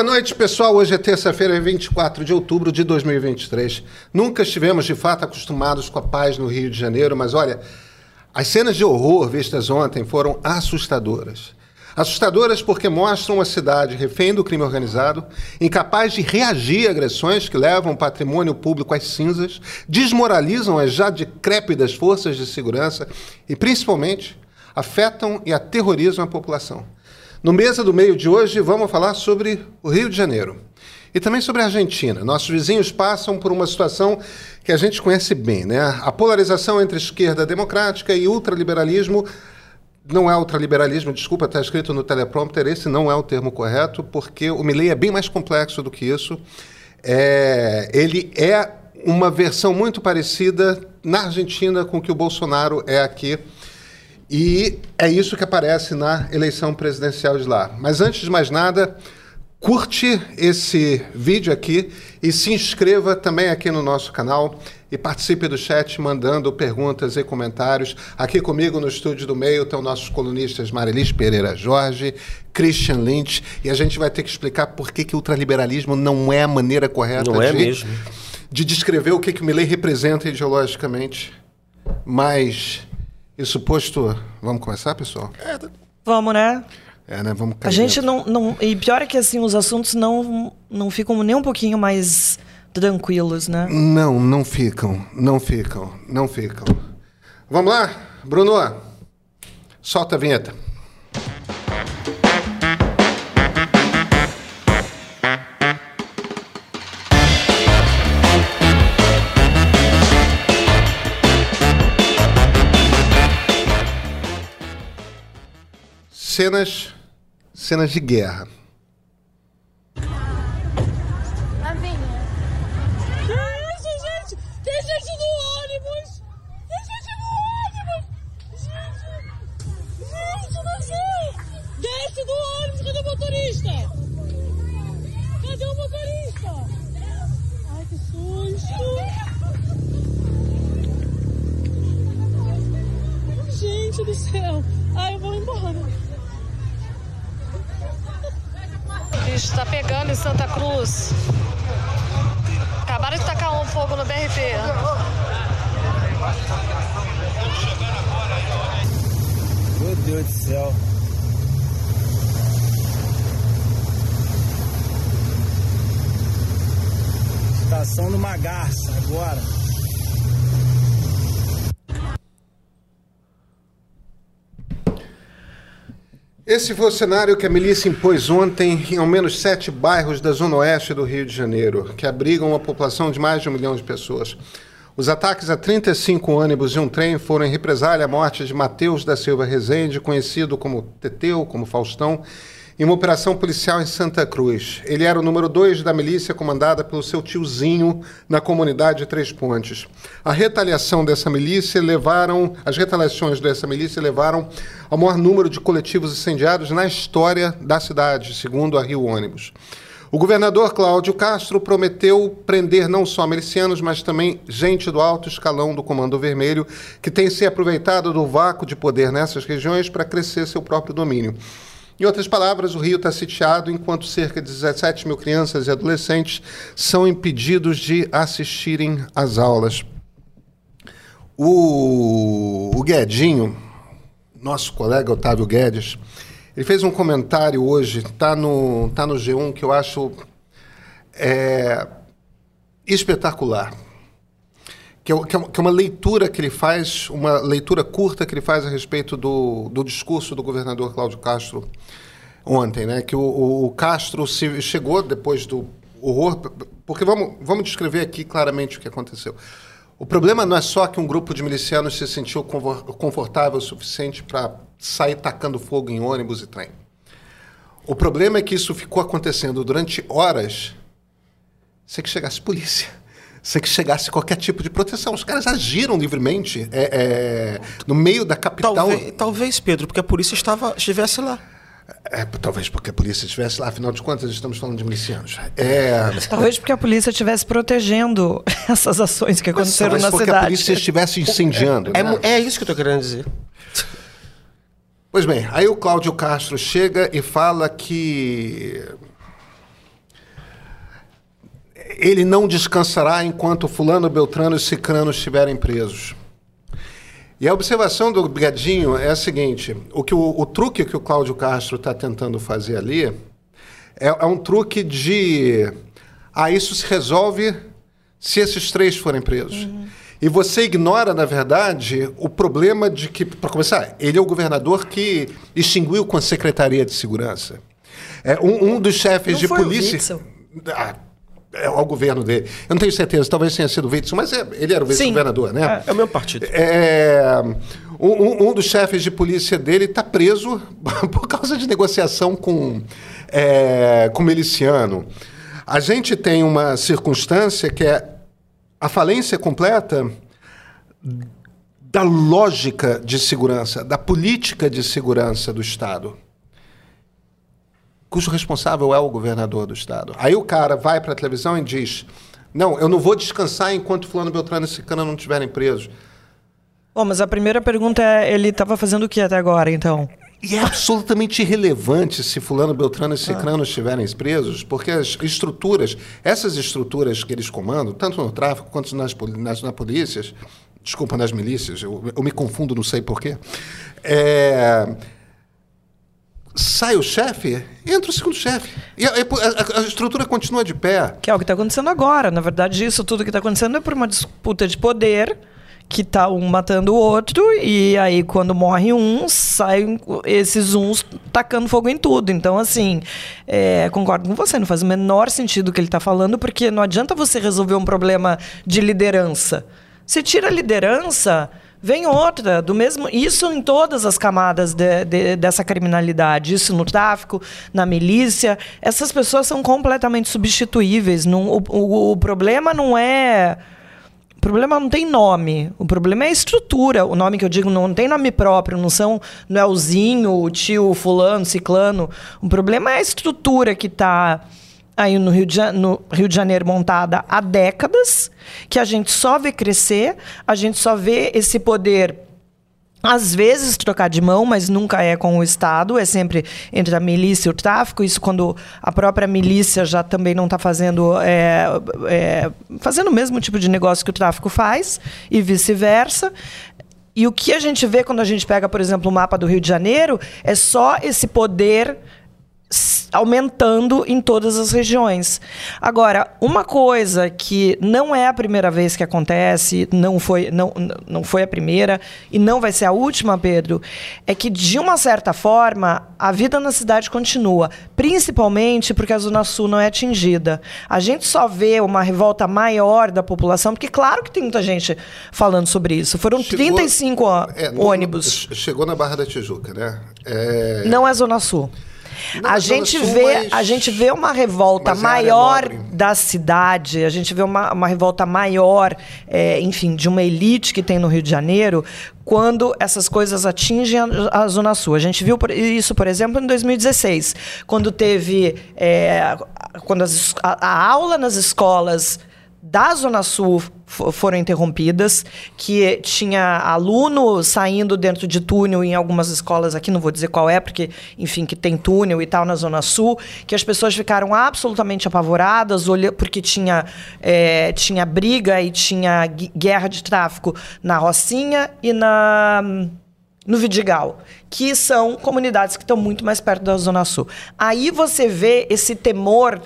Boa noite, pessoal. Hoje é terça-feira, 24 de outubro de 2023. Nunca estivemos de fato acostumados com a paz no Rio de Janeiro, mas olha, as cenas de horror vistas ontem foram assustadoras. Assustadoras porque mostram uma cidade refém do crime organizado, incapaz de reagir a agressões que levam o patrimônio público às cinzas, desmoralizam as já decrépidas forças de segurança e, principalmente, afetam e aterrorizam a população. No Mesa do Meio de hoje, vamos falar sobre o Rio de Janeiro e também sobre a Argentina. Nossos vizinhos passam por uma situação que a gente conhece bem, né? A polarização entre esquerda democrática e ultraliberalismo. Não é ultraliberalismo, desculpa, está escrito no teleprompter, esse não é o termo correto, porque o Milley é bem mais complexo do que isso. É, ele é uma versão muito parecida na Argentina com o que o Bolsonaro é aqui e é isso que aparece na eleição presidencial de lá. Mas antes de mais nada, curte esse vídeo aqui e se inscreva também aqui no nosso canal e participe do chat mandando perguntas e comentários. Aqui comigo no estúdio do meio estão nossos colunistas Marilis Pereira Jorge, Christian Lynch, e a gente vai ter que explicar por que, que o ultraliberalismo não é a maneira correta não é de, mesmo. de descrever o que, que o Milley representa ideologicamente. Mas isso posto, vamos começar, pessoal? Vamos, né? É, né? Vamos A gente dentro. não, não. E pior é que assim, os assuntos não, não ficam nem um pouquinho mais tranquilos, né? Não, não ficam, não ficam, não ficam. Vamos lá, Bruno? Solta a vinheta. Cenas, cenas de guerra. Esse foi o cenário que a milícia impôs ontem em ao menos sete bairros da zona oeste do Rio de Janeiro, que abrigam uma população de mais de um milhão de pessoas. Os ataques a 35 ônibus e um trem foram em represália à morte de Mateus da Silva Rezende, conhecido como Teteu, como Faustão, em uma operação policial em Santa Cruz. Ele era o número dois da milícia comandada pelo seu tiozinho na comunidade de Três Pontes. A retaliação dessa milícia levaram, as retaliações dessa milícia levaram ao maior número de coletivos incendiados na história da cidade, segundo a Rio Ônibus. O governador Cláudio Castro prometeu prender não só milicianos, mas também gente do alto escalão do Comando Vermelho, que tem se aproveitado do vácuo de poder nessas regiões para crescer seu próprio domínio. Em outras palavras, o Rio está sitiado enquanto cerca de 17 mil crianças e adolescentes são impedidos de assistirem às aulas. O, o Guedinho, nosso colega Otávio Guedes, ele fez um comentário hoje, está no, tá no G1, que eu acho é, espetacular. Que é, é, que é uma leitura que ele faz, uma leitura curta que ele faz a respeito do, do discurso do governador Cláudio Castro ontem, né? Que o, o Castro se, chegou depois do horror, porque vamos, vamos descrever aqui claramente o que aconteceu. O problema não é só que um grupo de milicianos se sentiu confortável o suficiente para sair tacando fogo em ônibus e trem. O problema é que isso ficou acontecendo durante horas sem que chegasse polícia, sem que chegasse qualquer tipo de proteção. Os caras agiram livremente é, é, no meio da capital. Talvez, talvez, Pedro, porque a polícia estava, estivesse lá. É, talvez porque a polícia estivesse lá, afinal de contas, estamos falando de milicianos. É... Talvez porque a polícia estivesse protegendo essas ações que aconteceram Talvez na porque cidade. a polícia estivesse incendiando. É, né? é isso que eu estou querendo dizer. Pois bem, aí o Cláudio Castro chega e fala que ele não descansará enquanto fulano, beltrano e cicrano estiverem presos. E a observação do Brigadinho é a seguinte: o, que o, o truque que o Cláudio Castro está tentando fazer ali é, é um truque de. Ah, isso se resolve se esses três forem presos. E você ignora, na verdade, o problema de que, para começar, ele é o governador que extinguiu com a Secretaria de Segurança. É, um, um dos chefes Não de polícia. Ah, é o governo dele. Eu não tenho certeza, talvez tenha sido o Witzel, mas é- ele era o vice-governador, né? É o meu partido. É, um, um- um dos chefes de polícia dele está preso por causa de negociação com, é, com miliciano. A gente tem uma circunstância que é a falência completa da lógica de segurança, da política de segurança do Estado cujo responsável é o governador do estado. Aí o cara vai para a televisão e diz: Não, eu não vou descansar enquanto Fulano Beltrano e Cicano não estiverem presos. Bom, mas a primeira pergunta é, ele estava fazendo o que até agora, então? E é absolutamente irrelevante se Fulano, Beltrano e Cicrano estiverem presos, porque as estruturas, essas estruturas que eles comandam, tanto no tráfico quanto nas, nas na polícias, desculpa, nas milícias, eu, eu me confundo, não sei porquê. É, sai o chefe, entra o segundo chefe. E a, a- a estrutura continua de pé. Que é o que está acontecendo agora. Na verdade, isso tudo que está acontecendo é por uma disputa de poder que tá um matando o outro e aí quando morre um, saem esses uns tacando fogo em tudo. Então, assim, é, concordo com você, não faz o menor sentido o que ele está falando, porque não adianta você resolver um problema de liderança. Se tira a liderança, vem outra, do mesmo. Isso em todas as camadas de- de- dessa criminalidade. Isso no tráfico, na milícia. Essas pessoas são completamente substituíveis. Não, o, o- o problema não é. O problema não tem nome. O problema é a estrutura. O nome que eu digo não tem nome próprio, não são não é o Zinho, o tio fulano, ciclano. O problema é a estrutura que está aí no Rio, de, no Rio de Janeiro montada há décadas, que a gente só vê crescer, a gente só vê esse poder às vezes trocar de mão, mas nunca é com o Estado, é sempre entre a milícia e o tráfico. Isso quando a própria milícia já também não está fazendo, é, é, fazendo o mesmo tipo de negócio que o tráfico faz, e vice-versa. E o que a gente vê quando a gente pega, por exemplo, o mapa do Rio de Janeiro, é só esse poder aumentando em todas as regiões. Agora, uma coisa que não é a primeira vez que acontece, não foi, não, não foi a primeira e não vai ser a última, Pedro, é que de uma certa forma a vida na cidade continua, principalmente porque a Zona Sul não é atingida. A gente só vê uma revolta maior da população, porque claro que tem muita gente falando sobre isso. Foram Chegou- 35 ó- É, ônibus. no- chegou na Barra da Tijuca, né? É, Não é Zona Sul. Não a, gente vê, a gente vê uma revolta é maior da cidade, a gente vê uma, uma revolta maior, é, enfim, de uma elite que tem no Rio de Janeiro, quando essas coisas atingem a, Zona Sul. A gente viu isso, por exemplo, em 2016, quando teve é, quando as a, a aula nas escolas da Zona Sul fo- foram interrompidas, que tinha aluno saindo dentro de túnel em algumas escolas aqui, não vou dizer qual é, porque, enfim, que tem túnel e tal na Zona Sul, que as pessoas ficaram absolutamente apavoradas, porque tinha, é, tinha briga e tinha guerra de tráfico na Rocinha e na no Vidigal, que são comunidades que estão muito mais perto da Zona Sul. Aí você vê esse temor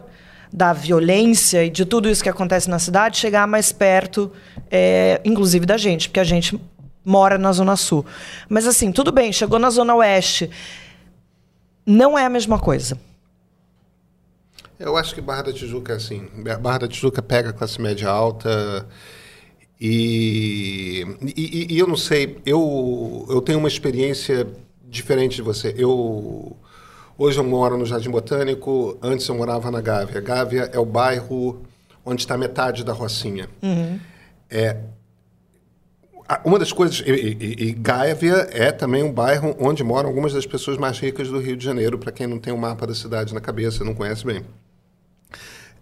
da violência e de tudo isso que acontece na cidade chegar mais perto, é, inclusive da gente, porque a gente mora na Zona Sul. Mas assim, tudo bem, chegou na Zona Oeste. Não é a mesma coisa. Eu acho que Barra da Tijuca é assim. Barra da Tijuca pega a classe média alta e, e, e eu não sei, eu, eu tenho uma experiência diferente de você. Eu hoje eu moro no Jardim Botânico, antes eu morava na Gávea. Gávea é o bairro onde está metade da Rocinha. É, a- uma das coisas. E, e, e Gávea é também um bairro onde moram algumas das pessoas mais ricas do Rio de Janeiro, para quem não tem o mapa da cidade na cabeça, não conhece bem.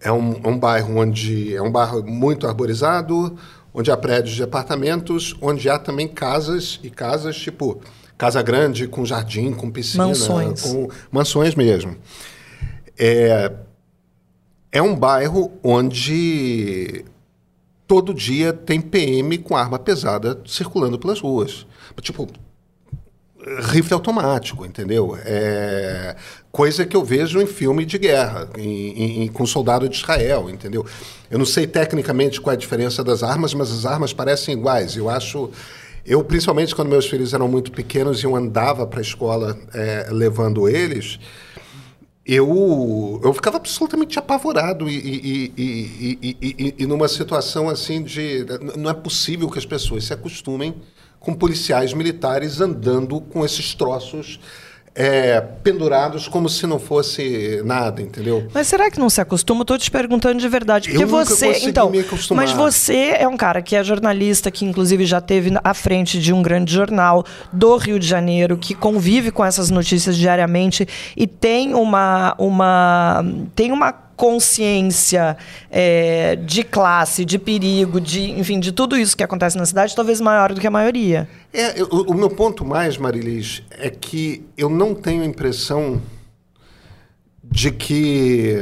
É um, é um bairro onde é um bairro muito arborizado, onde há prédios de apartamentos, onde há também casas e casas tipo casa grande com jardim, com piscina, Mansões. com mansões mesmo. É, é um bairro onde todo dia tem PM com arma pesada circulando pelas ruas. Tipo, rifle automático, entendeu? É coisa que eu vejo em filme de guerra, em, em, com soldado de Israel, entendeu? Eu não sei tecnicamente qual é a diferença das armas, mas as armas parecem iguais. Eu acho, eu principalmente quando meus filhos eram muito pequenos e eu andava para a escola é, levando eles, eu, eu ficava absolutamente apavorado e, e, e, e, numa situação assim de não é possível que as pessoas se acostumem com policiais militares andando com esses troços é, pendurados como se não fosse nada, entendeu? Mas será que não se acostuma? Estou te perguntando de verdade. Porque Eu nunca você. Então, me acostumar. mas você é um cara que é jornalista, que inclusive já teve à frente de um grande jornal do Rio de Janeiro, que convive com essas notícias diariamente e tem uma. uma tem uma consciência é, de classe, de perigo, de enfim, de tudo isso que acontece na cidade, talvez maior do que a maioria. É, eu- o, meu ponto mais, Marilis, é que eu não tenho a impressão de que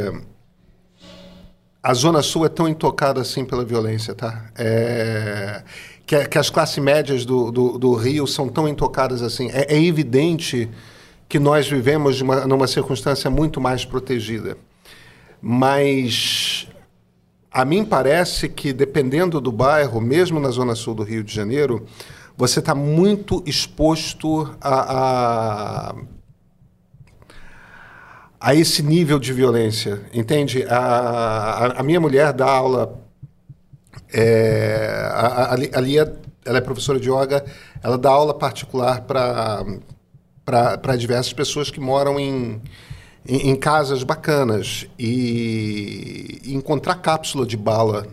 a Zona Sul é tão intocada assim pela violência, tá? É, que, que as classes médias do, do, do Rio são tão intocadas assim. É, é evidente que nós vivemos uma- numa circunstância muito mais protegida. Mas a mim parece que, dependendo do bairro, mesmo na Zona Sul do Rio de Janeiro, você está muito exposto a, a, a esse nível de violência, entende? A, a, a minha mulher dá aula. É, ali- é- ela é professora de yoga, ela dá aula particular para diversas pessoas que moram em, em, em casas bacanas. E, e encontrar cápsula de bala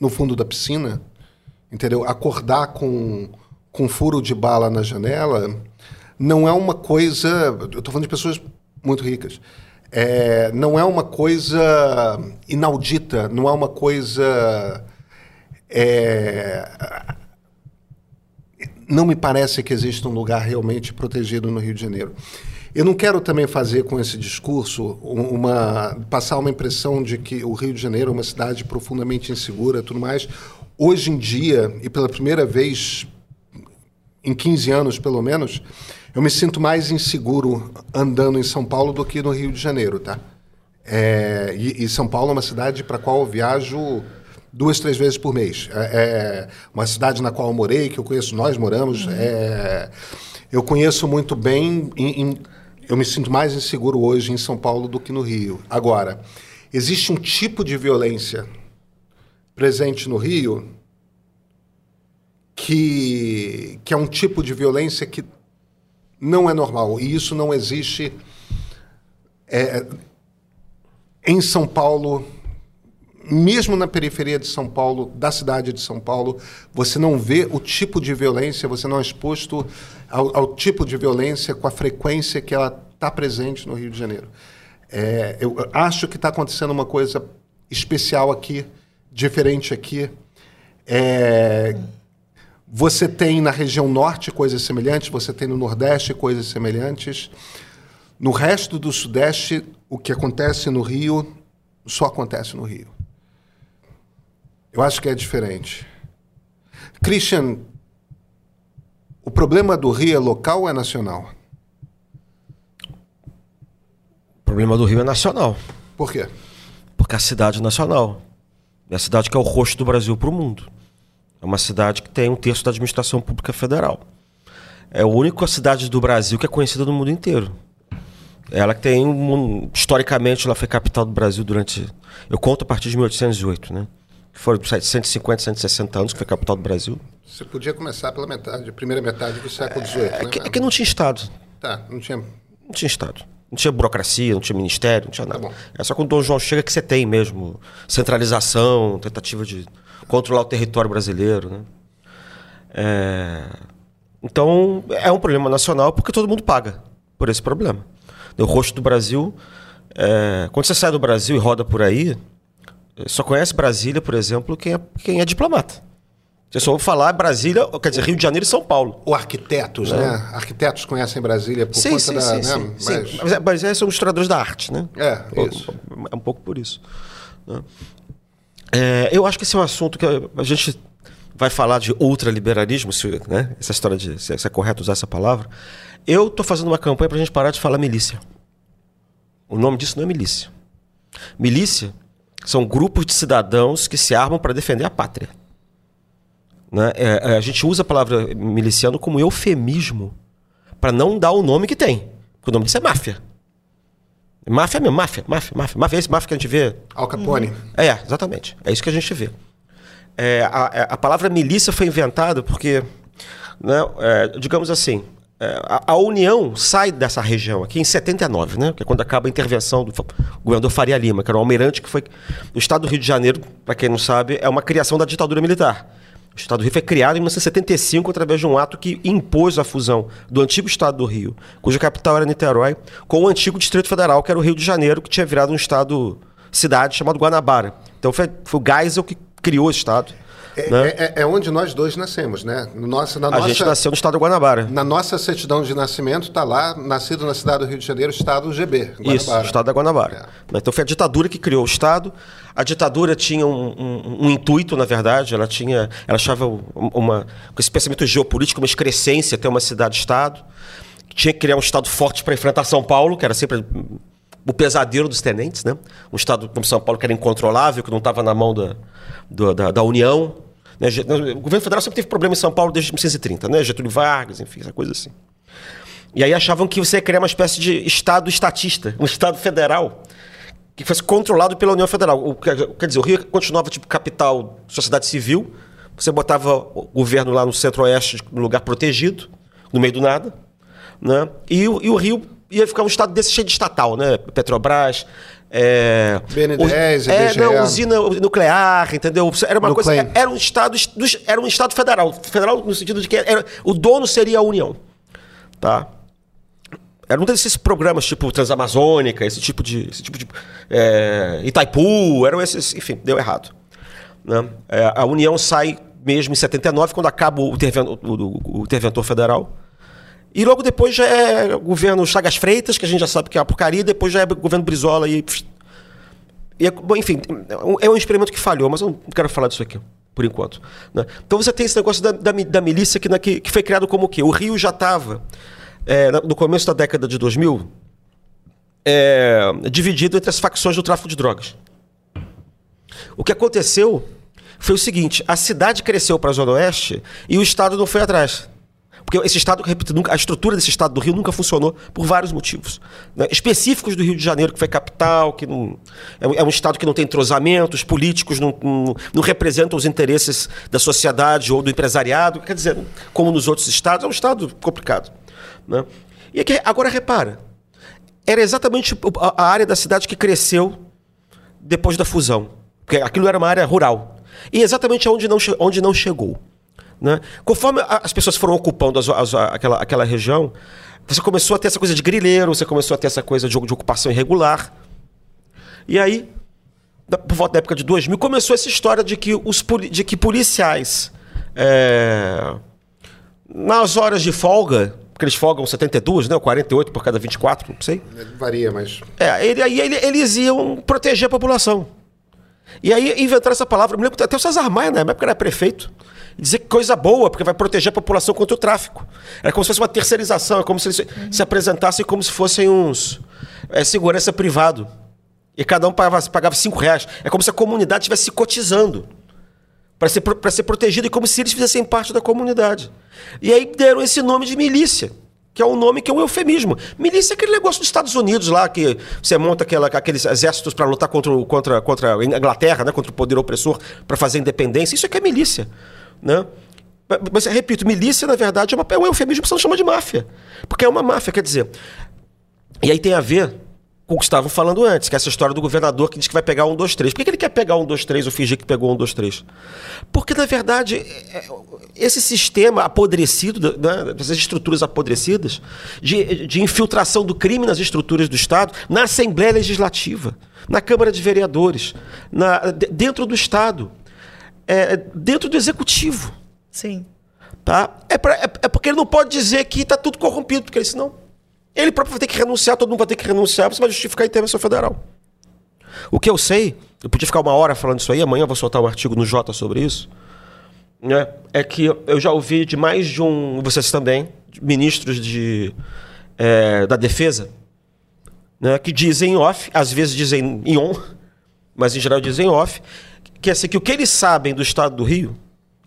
no fundo da piscina, entendeu? Acordar com, com furo de bala na janela não é uma coisa. Eu estou falando de pessoas muito ricas. É, não é uma coisa inaudita, não é uma coisa. é, não me parece que exista um lugar realmente protegido no Rio de Janeiro. Eu não quero também fazer com esse discurso um- uma passar uma impressão de que o Rio de Janeiro é uma cidade profundamente insegura, tudo mais. Hoje em dia e pela primeira vez em 15 anos pelo menos, eu me sinto mais inseguro andando em São Paulo do que no Rio de Janeiro, tá? É, e, e São Paulo é uma cidade para a qual eu viajo duas, três vezes por mês. É, é uma cidade na qual eu morei, que eu conheço, nós moramos. é, eu conheço muito bem. em- em- eu me sinto mais inseguro hoje em São Paulo do que no Rio. Agora, existe um tipo de violência presente no Rio que, que é um tipo de violência que não é normal. E isso não existe é, em São Paulo, mesmo na periferia de São Paulo, da cidade de São Paulo, você não vê o tipo de violência, você não é exposto ao, ao tipo de violência com a frequência que ela está presente no Rio de Janeiro. É, eu acho que está acontecendo uma coisa especial aqui, diferente aqui. É, você tem na região norte coisas semelhantes, você tem no nordeste coisas semelhantes. No resto do sudeste, o que acontece no Rio só acontece no Rio. Eu acho que é diferente. Christian, o problema do Rio é local ou é nacional? O problema do Rio é nacional. Por quê? Porque a cidade é nacional. É a cidade que é o rosto do Brasil para o mundo. É uma cidade que tem um terço da administração pública federal. É a única cidade do Brasil que é conhecida no mundo inteiro. Ela que tem, um, historicamente, ela foi capital do Brasil durante. Eu conto a partir de 1808, né? Foram 150, 160 anos que foi capital do Brasil. Você podia começar pela metade, a primeira metade do século XVIII, É né? que, é que não tinha Estado. Tá, não tinha... Não tinha Estado. Não tinha burocracia, não tinha ministério, não tinha nada. Tá é só quando o Dom João chega que você tem mesmo centralização, tentativa de controlar o território brasileiro. Né? É, Então, é um problema nacional porque todo mundo paga por esse problema. O rosto do Brasil. é, Quando você sai do Brasil e roda por aí, só conhece Brasília, por exemplo, quem é, quem é diplomata. Você só ouve falar Brasília, quer dizer, Rio de Janeiro e São Paulo. Ou arquitetos, né? Arquitetos conhecem Brasília por conta da. né? sim, Mas- sim. Mas, é- mas é, são historiadores da arte, né? É, isso. É um pouco por isso. né? É, eu acho que esse é um assunto que a gente vai falar de ultraliberalismo, se, né? essa história de se é correto usar essa palavra. Eu estou fazendo uma campanha para a gente parar de falar milícia. O nome disso não é milícia. Milícia são grupos de cidadãos que se armam para defender a pátria. Né? É, é, a gente usa a palavra miliciano como eufemismo para não dar o nome que tem. Porque o nome disso é máfia. Máfia mesmo, máfia, máfia, máfia. Máfia é esse máfia que a gente vê. Al Capone. É, exatamente. É isso que a gente vê. É, a, é, a palavra milícia foi inventada porque, né, é, digamos assim, a, a União sai dessa região aqui em 79, né, que é quando acaba a intervenção do governador Faria Lima, que era um almirante que foi. O Estado do Rio de Janeiro, para quem não sabe, é uma criação da ditadura militar. O Estado do Rio foi criado em 1975 através de um ato que impôs a fusão do antigo Estado do Rio, cuja capital era Niterói, com o antigo Distrito Federal, que era o Rio de Janeiro, que tinha virado um estado cidade chamado Guanabara. Então foi, foi o Geisel que criou o estado. É, né? é- é onde nós dois nascemos, né? No Nossa, na a nossa, gente nasceu no estado do Guanabara. Na nossa certidão de nascimento está lá, nascido na cidade do Rio de Janeiro, estado GB. Isso, Guanabara. estado da Guanabara. É. Então foi a ditadura que criou o estado. A ditadura tinha um, um- um intuito, na verdade. Ela tinha, ela achava um- uma com esse pensamento geopolítico, uma excrescência ter uma cidade-estado. Tinha que criar um estado forte para enfrentar São Paulo, que era sempre o pesadelo dos tenentes, né? Um estado como São Paulo que era incontrolável, que não estava na mão da, do- da, da União. Né? O governo federal sempre teve problema em São Paulo desde 1930, né? Getúlio Vargas, enfim, essa coisa assim. E aí achavam que você ia criar uma espécie de Estado estatista, um Estado federal, que fosse controlado pela União Federal. O, quer dizer, o Rio continuava tipo capital, sociedade civil, você botava o governo lá no centro-oeste, no lugar protegido, no meio do nada, né? e, e o Rio ia ficar um Estado desse cheio de estatal, né? Petrobras... É, BN10, us- é, não, usina nuclear, entendeu? Era uma coisa. Era um estado, era um estado federal, federal no sentido de que era, o dono seria a União, tá? Era um desses programas tipo Transamazônica, esse tipo de. Esse tipo de é, Itaipu, eram esses. Enfim, deu errado. né? É, a União sai mesmo em 79, quando acaba o interventor, o, o interventor federal. E logo depois já é governo Chagas Freitas, que a gente já sabe que é uma porcaria, depois já é governo Brizola e. e é- bom, enfim, é um experimento que falhou, mas eu não quero falar disso aqui, por enquanto. né? Então você tem esse negócio da, da, da milícia que, na- que, que foi criado como o quê? O Rio já estava, no começo da década de 2000, é, dividido entre as facções do tráfico de drogas. O que aconteceu foi o seguinte: a cidade cresceu para a Zona Oeste e o Estado não foi atrás. Porque esse Estado, repito, nunca- a estrutura desse Estado do Rio nunca funcionou por vários motivos. né? Específicos do Rio de Janeiro, que foi capital, que não, é, um- é um Estado que não tem entrosamento, os políticos não, não, não representam os interesses da sociedade ou do empresariado. Quer dizer, como nos outros estados, é um Estado complicado. né? E aqui, agora repara, era exatamente a área da cidade que cresceu depois da fusão. Porque aquilo era uma área rural. E exatamente onde não, onde não chegou. Né? Conforme as pessoas foram ocupando as- as- aquela, aquela região, você começou a ter essa coisa de grileiro, você começou a ter essa coisa de, de ocupação irregular. E aí, da- por volta da época de 2000, começou essa história de que, os, de que policiais, é, nas horas de folga, porque eles folgam 72, né, ou 48 por cada 24, não sei. Varia, mas. É, ele, aí ele- eles iam proteger a população. E aí inventaram essa palavra. Eu me lembro até o César Maia, na época, era prefeito. Dizer que coisa boa, porque vai proteger a população contra o tráfico. Era como se fosse uma terceirização, é como se eles se apresentassem como se fossem uns é, segurança privado. E cada um pagava, pagava cinco reais. É como se a comunidade estivesse se cotizando para ser, pra ser protegido e como se eles fizessem parte da comunidade. E aí deram esse nome de milícia, que é um nome que é um eufemismo. Milícia é aquele negócio dos Estados Unidos lá, que você monta aquela, aqueles exércitos para lutar contra, contra, contra a Inglaterra, né, contra o poder opressor, para fazer independência. Isso é que é milícia. Né? Mas- repito, milícia, na verdade, é, uma, é um eufemismo que você não chama de máfia. Porque é uma máfia, quer dizer. E aí tem a ver com o que estavam falando antes, que é essa história do governador que diz que vai pegar um, dois, três. Por que ele quer pegar um, dois, três ou fingir que pegou um, dois, três? Porque, na verdade, é- é- esse sistema apodrecido, né, essas estruturas apodrecidas, de, de infiltração do crime nas estruturas do Estado, na Assembleia Legislativa, na Câmara de Vereadores, na- de- dentro do Estado, é, dentro do Executivo. Sim. Tá? É, pra- é- é porque ele não pode dizer que está tudo corrompido, porque ele, senão ele próprio vai ter que renunciar, todo mundo vai ter que renunciar, você vai justificar a intervenção federal. O que eu sei, eu podia ficar uma hora falando isso aí, amanhã eu vou soltar um artigo no Jota sobre isso, né? é que eu já ouvi de mais de um, vocês também, ministros de, é, da defesa, né, que dizem em off, às vezes dizem em on, mas em geral dizem em off, que, assim, que o que eles sabem do estado do Rio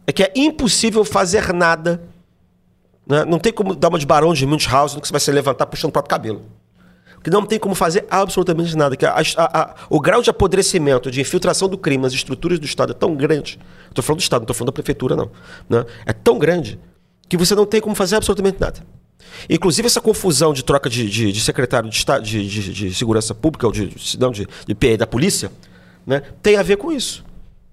é que é impossível fazer nada. né? Não tem como dar uma de barão de Munchausen que você vai se levantar puxando o próprio cabelo. Que não tem como fazer absolutamente nada. Que a- a- a- o grau de apodrecimento, de infiltração do crime nas estruturas do Estado é tão grande. Estou falando do Estado, não estou falando da prefeitura, não. né? É tão grande que você não tem como fazer absolutamente nada. Inclusive, essa confusão de troca de, de- de secretário de, de, de- Segurança Pública, ou de, não, de, de da polícia, né, tem a ver com isso.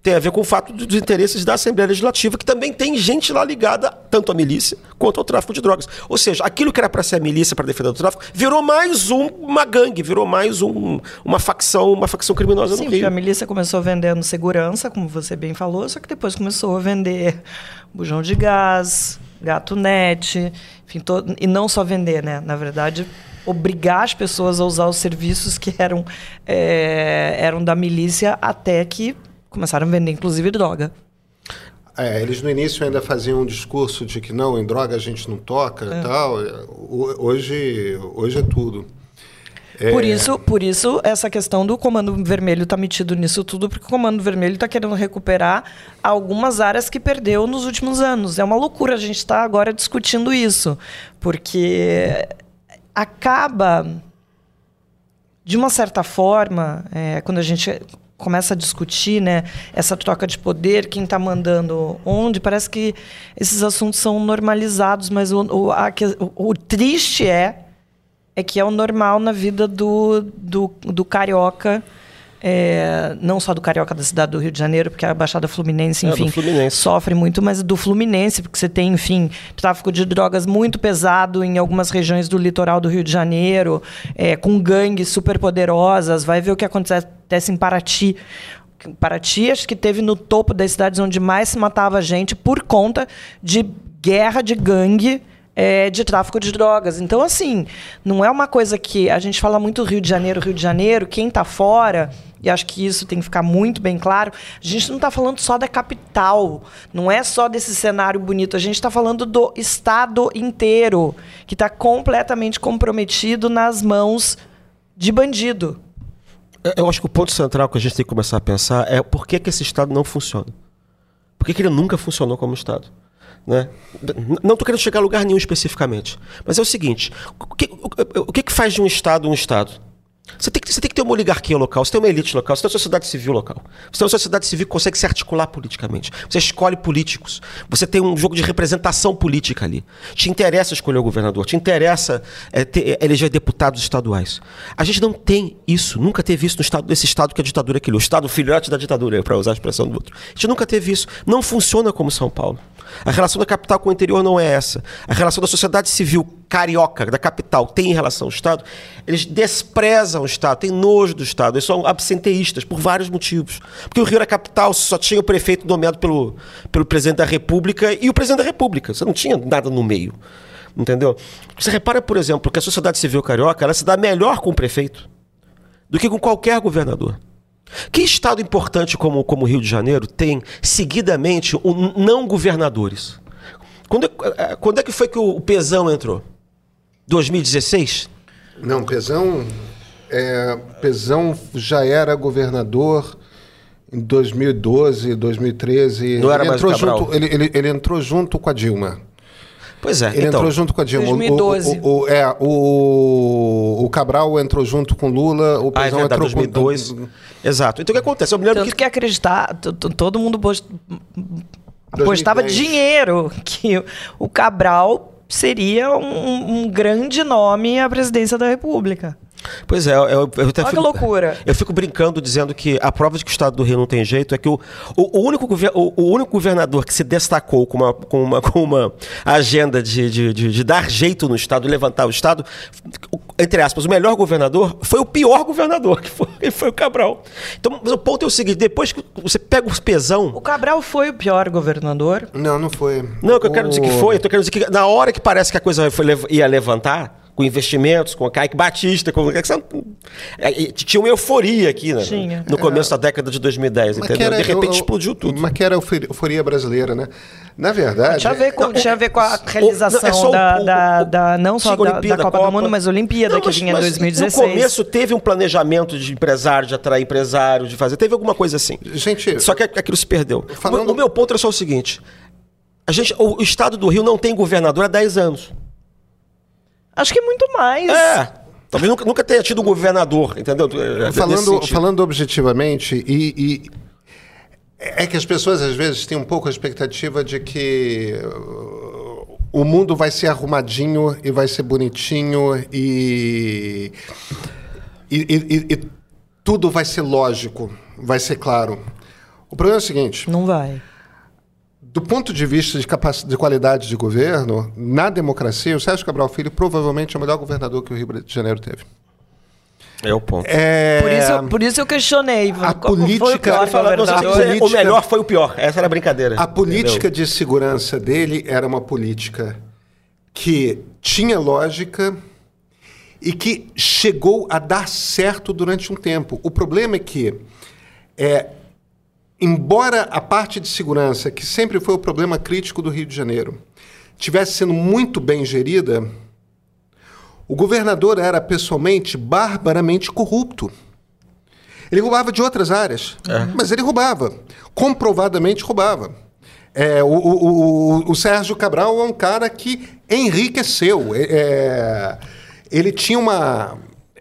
Tem a ver com o fato do- dos interesses da Assembleia Legislativa, que também tem gente lá ligada tanto à milícia quanto ao tráfico de drogas. Ou seja, aquilo que era para ser a milícia para defender o tráfico virou mais um- uma gangue, virou mais um- uma facção, uma facção criminosa Sim, no Rio. a milícia começou vendendo segurança, como você bem falou, só que depois começou a vender bujão de gás, gato net, enfim, todo, e não só vender, né? Na verdade, obrigar as pessoas a usar os serviços que eram, é, eram da milícia até que começaram a vender, inclusive, droga. É, eles no início ainda faziam um discurso de que não, em droga a gente não toca e tal. Ho- Hoje, hoje é tudo. Por isso, por isso essa questão do Comando Vermelho está metido nisso tudo, porque o Comando Vermelho está querendo recuperar algumas áreas que perdeu nos últimos anos. É uma loucura a gente estar agora discutindo isso, porque acaba, de uma certa forma, é, quando a gente começa a discutir né, essa troca de poder, quem está mandando onde, parece que esses assuntos são normalizados, mas o, o, a o- o triste é é que é o normal na vida do, do, do carioca, é, não só do carioca da cidade do Rio de Janeiro, porque a Baixada Fluminense, É, enfim, Fluminense. sofre muito, mas do Fluminense, porque você tem, enfim, tráfico de drogas muito pesado em algumas regiões do litoral do Rio de Janeiro, é, com gangues super poderosas. Vai ver o que acontece em Paraty. Paraty, acho que teve no topo das cidades onde mais se matava gente por conta de guerra de gangue é, de tráfico de drogas. Então, assim, não é uma coisa que a gente fala muito Rio de Janeiro, Rio de Janeiro, quem está fora, e acho que isso tem que ficar muito bem claro, a gente não está falando só da capital, não é só desse cenário bonito, a gente está falando do estado inteiro, que está completamente comprometido nas mãos de bandido. Eu acho que o ponto central que a gente tem que começar a pensar é por que, que esse Estado não funciona. Por que, que ele nunca funcionou como Estado? Né? Não estou querendo chegar a lugar nenhum especificamente. Mas é o seguinte: o que, o- o que, faz de um Estado um Estado? Você tem, que, você tem que ter uma oligarquia local, você tem uma elite local, você tem uma sociedade civil local. Você tem uma sociedade civil que consegue se articular politicamente. Você escolhe políticos. Você tem um jogo de representação política ali. Te interessa escolher o governador, te interessa é, ter- é, eleger deputados estaduais. A gente não tem isso, nunca teve isso no estado, nesse estado que a ditadura criou. O estado filhote da ditadura, para usar a expressão do outro. A gente nunca teve isso. Não funciona como São Paulo. A relação da capital com o interior não é essa. A relação da sociedade civil carioca, da capital, tem em relação ao Estado. Eles desprezam o Estado, têm nojo do Estado. Eles são absenteístas por vários motivos. Porque o Rio era capital, só tinha o prefeito nomeado pelo, pelo presidente da República e o presidente da República. Você não tinha nada no meio. Entendeu? Você repara, por exemplo, que a sociedade civil carioca ela se dá melhor com o prefeito do que com qualquer governador. Que estado importante como, o Rio de Janeiro tem seguidamente um, não governadores? Quando, é- é- quando é que foi que o Pezão entrou? 2016? Não, Pezão, é, Pezão já era governador em 2012, 2013. Não era ele mais o entrou junto, ele, ele, ele entrou junto com a Dilma. Pois é, Ele então. entrou junto com a Dilma. O- 2012. O, o- é, o, o Cabral entrou junto com Lula, o Ah, é Pezão verdade, entrou 2002. com... Exato. Então o que acontece? Eu me lembro Tanto que que acreditar, todo mundo post- postava 2010. dinheiro que o- o Cabral seria um, um grande nome à presidência da República. Pois é, eu, eu até Olha que fico, loucura. Eu fico brincando dizendo que a prova de que o Estado do Rio não tem jeito é que o, o, o único, gover- o, o único governador que se destacou com uma, com uma, com uma agenda de, de, de, de dar jeito no Estado, levantar o Estado, entre aspas, o melhor governador foi o pior governador, que foi, que foi o Cabral. Então, mas o ponto é o seguinte: depois que você pega o pesão. O Cabral foi o pior governador. Não, não foi. Não, o que eu quero dizer que foi, eu tô querendo dizer que na hora que parece que a coisa foi ia levantar, com investimentos, com a Kaique Batista, com. é e Tinha uma euforia aqui, né? Tinha. No começo da década de 2010, Mas entendeu? era- de repente eu- explodiu tudo. Mas que era a euforia- brasileira, né? Na verdade. Tinha a ver com, Não, tinha a ver com a o- realização não, é só o- da, o- da, o- da- não só da, da Olimpíada, Copa, do Mundo, mas a Olimpíada Não, que mas- vinha em mas 2016. No começo teve um planejamento de empresário, de atrair empresário, de fazer. Teve alguma coisa assim. Gente, Só que aquilo se perdeu. Falando- O, o meu ponto é só o seguinte: a gente, o, o estado do Rio não tem governador há 10 anos. Acho que muito mais. É. Talvez nunca, nunca tenha tido um governador, entendeu? É, Nesse falando, falando objetivamente, e, e é que as pessoas às vezes têm um pouco a expectativa de que uh, o mundo vai ser arrumadinho e vai ser bonitinho e, e, e- e- e tudo vai ser lógico, vai ser claro. O problema é o seguinte: Não vai. Do ponto de vista de, capac... de qualidade de governo, na democracia, o Sérgio Cabral Filho provavelmente é o melhor governador que o Rio de Janeiro teve. É o ponto. É... Por isso, por isso eu questionei. a Qual foi o política- pior a política- O melhor foi o pior. Essa era a brincadeira. A política entendeu? de segurança dele era uma política que tinha lógica e que chegou a dar certo durante um tempo. O problema é que, é, embora a parte de segurança, que sempre foi o problema crítico do Rio de Janeiro, tivesse sendo muito bem gerida, o governador era pessoalmente barbaramente corrupto. Ele roubava de outras áreas, mas ele roubava. Comprovadamente roubava. É, o, o- o- o Sérgio Cabral é um cara que enriqueceu. É, é, ele, tinha uma,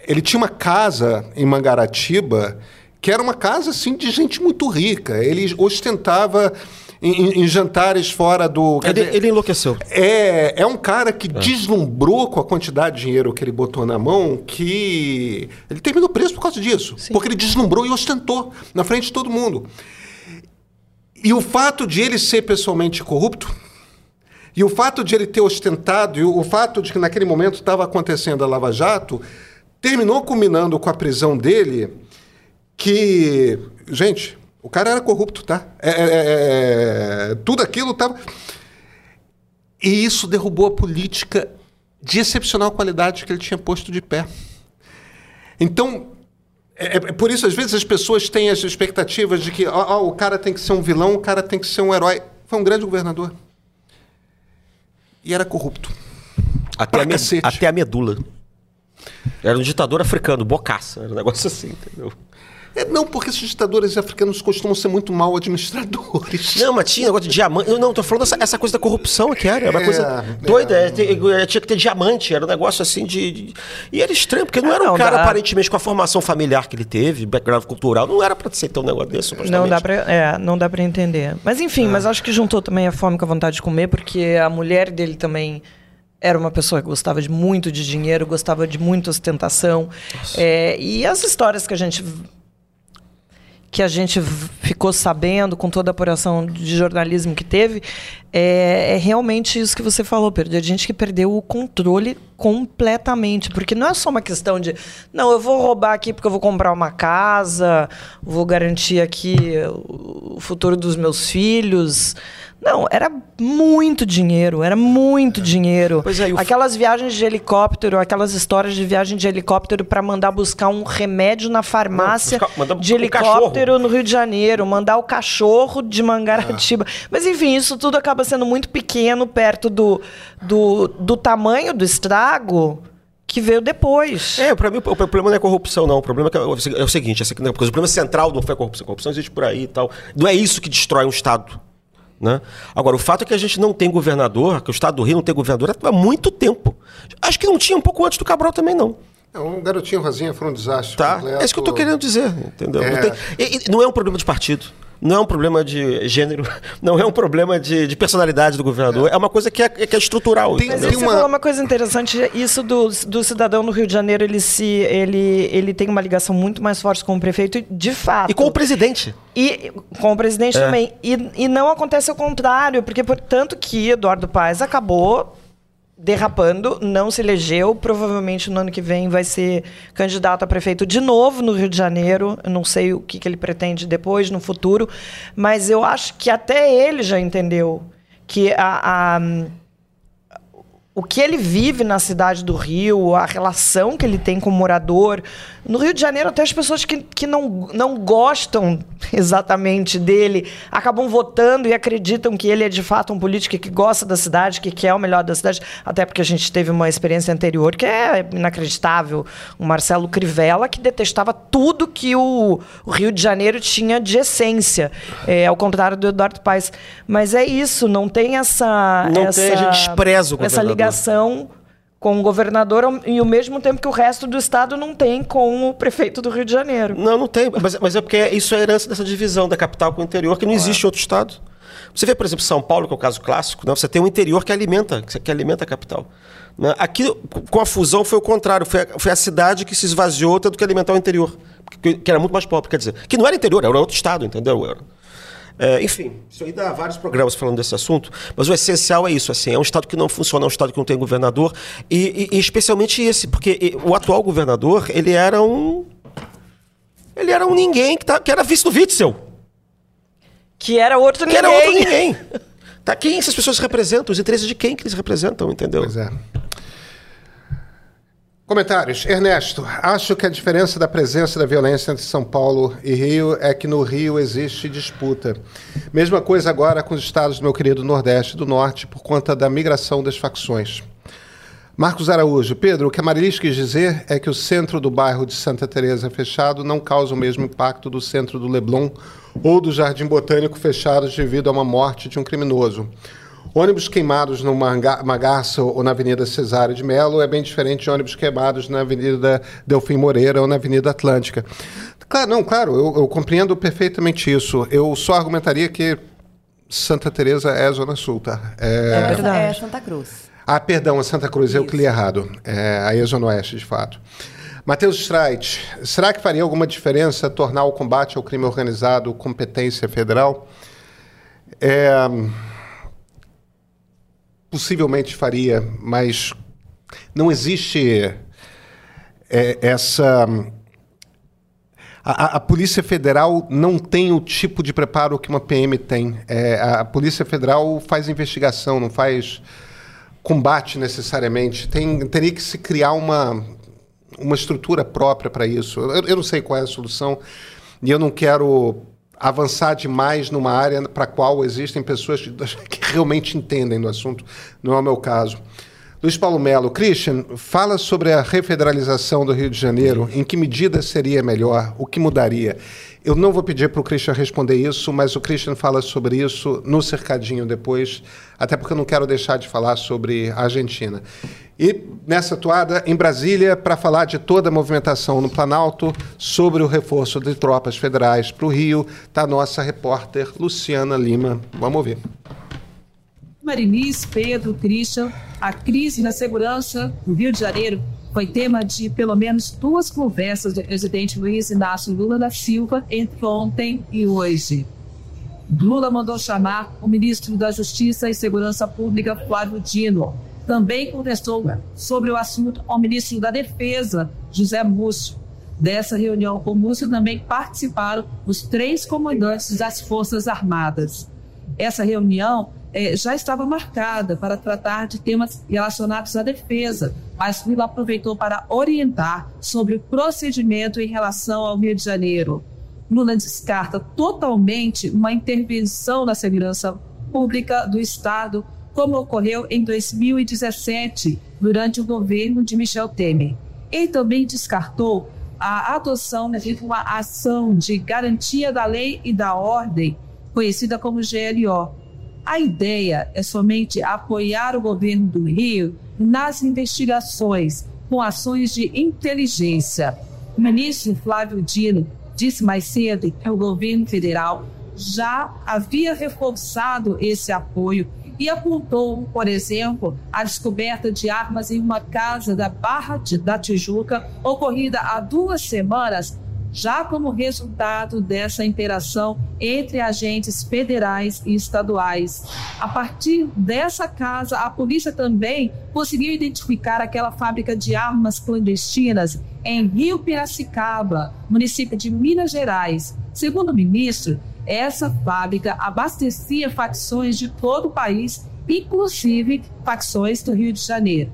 ele tinha uma casa em Mangaratiba que era uma casa assim, de gente muito rica. Ele ostentava em, em- jantares fora do. Ele, dizer, ele enlouqueceu. é, é um cara que deslumbrou com a quantidade de dinheiro que ele botou na mão que ele terminou preso por causa disso. Porque ele deslumbrou e ostentou na frente de todo mundo. E o fato de ele ser pessoalmente corrupto, e o fato de ele ter ostentado, e o fato de que naquele momento estava acontecendo a Lava Jato, terminou culminando com a prisão dele, que, gente, o cara era corrupto, tá? É, é, é, é, tudo aquilo estava. E isso derrubou a política de excepcional qualidade que ele tinha posto de pé. Então, é, é por isso, às vezes, as pessoas têm as expectativas de que ó, ó, o cara tem que ser um vilão, o cara tem que ser um herói. Foi um grande governador. E era corrupto. Até a, até a medula. Era um ditador africano, bocaça. Era um negócio assim, entendeu? É, não, porque esses ditadores africanos costumam ser muito mal administradores. Não, mas tinha negócio de diamante. Eu não, tô falando essa, essa coisa da corrupção que era. Era uma É, coisa é. doida. é, é, tinha que ter diamante. Era um negócio assim de. de- E era estranho, porque não Ah, era um não, cara, dá. aparentemente, com a formação familiar que ele teve, background cultural. Não era pra ser tão um negócio desse. Não dá, pra, é, não dá pra entender. Mas enfim, mas acho que juntou também a fome com a vontade de comer, porque a mulher dele também era uma pessoa que gostava de muito de dinheiro, gostava de muita ostentação. É, e as histórias que a gente que a gente ficou sabendo com toda a apuração de jornalismo que teve, é, é realmente isso que você falou, Pedro. A gente que perdeu o controle completamente. Porque não é só uma questão de, não, eu vou roubar aqui porque eu vou comprar uma casa, vou garantir aqui o futuro dos meus filhos. Não, era muito dinheiro, era muito dinheiro. Pois é, Aquelas viagens de helicóptero, aquelas histórias de viagem de helicóptero para mandar buscar um remédio na farmácia buscar- mandar de helicóptero no Rio de Janeiro, mandar o cachorro de Mangaratiba. Mas enfim, isso tudo acaba sendo muito pequeno perto do, do, do tamanho do estrago que veio depois. É, pra mim o problema não é corrupção, não. O problema é, é o- é o seguinte, porque o problema central não foi a corrupção. A corrupção existe por aí e tal. Não é isso que destrói um Estado. Né? Agora, o fato é que a gente não tem governador, que o Estado do Rio não tem governador há muito tempo. Acho que não tinha um pouco antes do Cabral também, não. É, um garotinho Rosinha foi um desastre. Tá? completo. É isso que eu tô querendo dizer, entendeu? É. Não, tem- e- e não é um problema de partido. Não é um problema de gênero, não é um problema de, de personalidade do governador, é, uma coisa que é, que é estrutural. Tem- Mas você uma- falou uma coisa interessante, isso do, do cidadão no Rio de Janeiro, ele se ele, ele tem uma ligação muito mais forte com o prefeito, de fato. E com o presidente. E com o presidente É. também. E, e não acontece o contrário, porque portanto que Eduardo Paes acabou derrapando, não se elegeu, provavelmente no ano que vem vai ser candidato a prefeito de novo no Rio de Janeiro. Eu não sei o que, que ele pretende depois, no futuro, mas eu acho que até ele já entendeu que a- a o que ele vive na cidade do Rio, a relação que ele tem com o morador. No Rio de Janeiro, até as pessoas que, que não, não gostam exatamente dele acabam votando e acreditam que ele é de fato um político que gosta da cidade, que quer o melhor da cidade. Até porque a gente teve uma experiência anterior que é inacreditável. O Marcelo Crivella, que detestava tudo que o, o Rio de Janeiro tinha de essência. É, ao contrário do Eduardo Paes. Mas é isso, não tem essa. Não essa, tem, a gente despreza o essa governador. Ligação com o governador e ao mesmo tempo que o resto do estado não tem com o prefeito do Rio de Janeiro. Não, não tem. Mas, mas é porque isso é herança dessa divisão da capital com o interior, que não existe em outro estado. Você vê, por exemplo, São Paulo, que é o caso clássico, né? você tem um interior que alimenta, que alimenta a capital. né? Aqui, com a fusão, foi o contrário. Foi a, foi a cidade que se esvaziou, tendo que alimentar o interior, que, que era muito mais pobre. Quer dizer, que não era interior, era outro estado, entendeu? Era- É, enfim, isso aí dá vários programas falando desse assunto, mas o essencial é isso, assim, é um estado que não funciona, é um estado que não tem governador, e, e- e especialmente esse, porque o atual governador, ele era um... Ele era um ninguém que, tá, que era vice do Witzel, Que era outro que ninguém. era outro ninguém. Tá, quem essas pessoas representam? Os interesses de quem que eles representam, entendeu? Pois é. Comentários. Ernesto, acho que a diferença da presença da violência entre São Paulo e Rio é que no Rio existe disputa. Mesma coisa agora com os estados do meu querido Nordeste e do Norte por conta da migração das facções. Marcos Araújo, Pedro, o que a Marilis quis dizer é que o centro do bairro de Santa Teresa fechado não causa o mesmo impacto do centro do Leblon ou do Jardim Botânico fechados devido a uma morte de um criminoso. Ônibus queimados no Magaça ou na Avenida Cesário de Melo é bem diferente de ônibus queimados na Avenida Delfim Moreira ou na Avenida Atlântica. Claro, não, claro, eu, eu compreendo perfeitamente isso. Eu só argumentaria que Santa Teresa é a Zona Sul, tá? É, verdade. É Santa Cruz. ah, perdão, a Santa Cruz, eu que li errado. É, aí é Zona Oeste, de fato. Matheus Streit, será que faria alguma diferença tornar o combate ao crime organizado competência federal? É, possivelmente faria, mas não existe é, essa. A, a- Polícia Federal não tem o tipo de preparo que uma PM tem. É, a, a Polícia Federal faz investigação, não faz combate necessariamente. Tem, teria que se criar uma, uma estrutura própria para isso. Eu, eu não sei qual é a solução e eu não quero avançar demais numa área para a qual existem pessoas que, realmente entendem do assunto. Não é o meu caso. Luiz Paulo Melo, Christian, fala sobre a refederalização do Rio de Janeiro. Em que medida seria melhor? O que mudaria? Eu não vou pedir para o Christian responder isso, mas o Christian fala sobre isso no cercadinho depois, até porque eu não quero deixar de falar sobre a Argentina. E nessa toada, em Brasília, para falar de toda a movimentação no Planalto, sobre o reforço de tropas federais para o Rio, está nossa repórter Luciana Lima. Vamos ver. Marilis, Pedro, Christian, a crise na segurança no Rio de Janeiro foi tema de pelo menos duas conversas do presidente Luiz Inácio Lula da Silva entre ontem e hoje. Lula mandou chamar o ministro da Justiça e Segurança Pública, Flávio Dino. Também conversou sobre o assunto ao ministro da Defesa, José Múcio. Dessa reunião com Múcio também participaram os três comandantes das Forças Armadas. Essa reunião eh, já estava marcada para tratar de temas relacionados à defesa, mas Lula aproveitou para orientar sobre o procedimento em relação ao Rio de Janeiro. Lula descarta totalmente uma intervenção na segurança pública do Estado, como ocorreu em 2017, durante o governo de Michel Temer. Ele também descartou a adoção de uma ação de garantia da lei e da ordem, conhecida como GLO. A ideia é somente apoiar o governo do Rio nas investigações com ações de inteligência. O ministro Flávio Dino disse mais cedo que o governo federal já havia reforçado esse apoio e apontou, por exemplo, a descoberta de armas em uma casa da Barra da Tijuca, ocorrida há duas semanas, já como resultado dessa interação entre agentes federais e estaduais. A partir dessa casa, a polícia também conseguiu identificar aquela fábrica de armas clandestinas em Rio Piracicaba, município de Minas Gerais. Segundo o ministro, essa fábrica abastecia facções de todo o país, inclusive facções do Rio de Janeiro.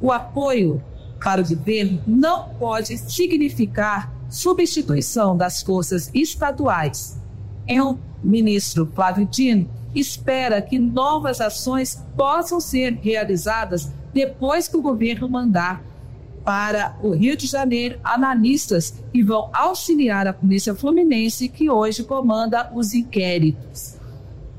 O apoio para o governo não pode significar substituição das forças estaduais. É o ministro Flávio espera que novas ações possam ser realizadas depois que o governo mandar para o Rio de Janeiro analistas que vão auxiliar a Polícia Fluminense, que hoje comanda os inquéritos.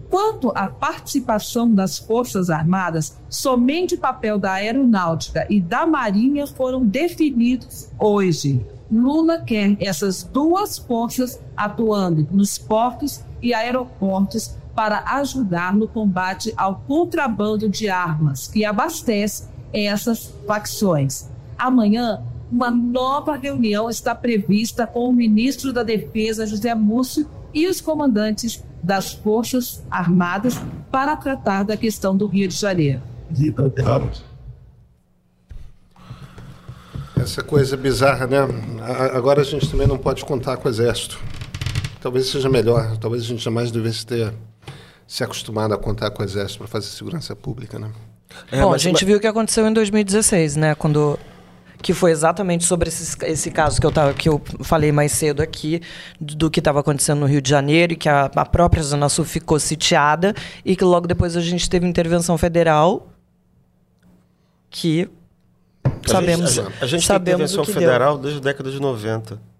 Quanto à participação das Forças Armadas, somente o papel da Aeronáutica e da Marinha foram definidos hoje. Lula quer essas duas forças atuando nos portos e aeroportos para ajudar no combate ao contrabando de armas que abastece essas facções. Amanhã, uma nova reunião está prevista com o ministro da Defesa, José Múcio, e os comandantes das Forças Armadas para tratar da questão do Rio de Janeiro. Essa coisa bizarra, né? A- Agora a gente também não pode contar com o exército. Talvez seja melhor, talvez a gente jamais devesse ter se acostumado a contar com o exército para fazer segurança pública, né? É, Bom, a mas- gente mas- viu o que aconteceu em 2016, né? Quando que foi exatamente sobre esses- esse caso que eu, tava, que eu falei mais cedo aqui, do que estava acontecendo no Rio de Janeiro, e que a, a própria Zona Sul ficou sitiada, e que logo depois a gente teve intervenção federal, que sabemos, A gente, a gente tem sabemos intervenção o que federal desde a década de 90. deu.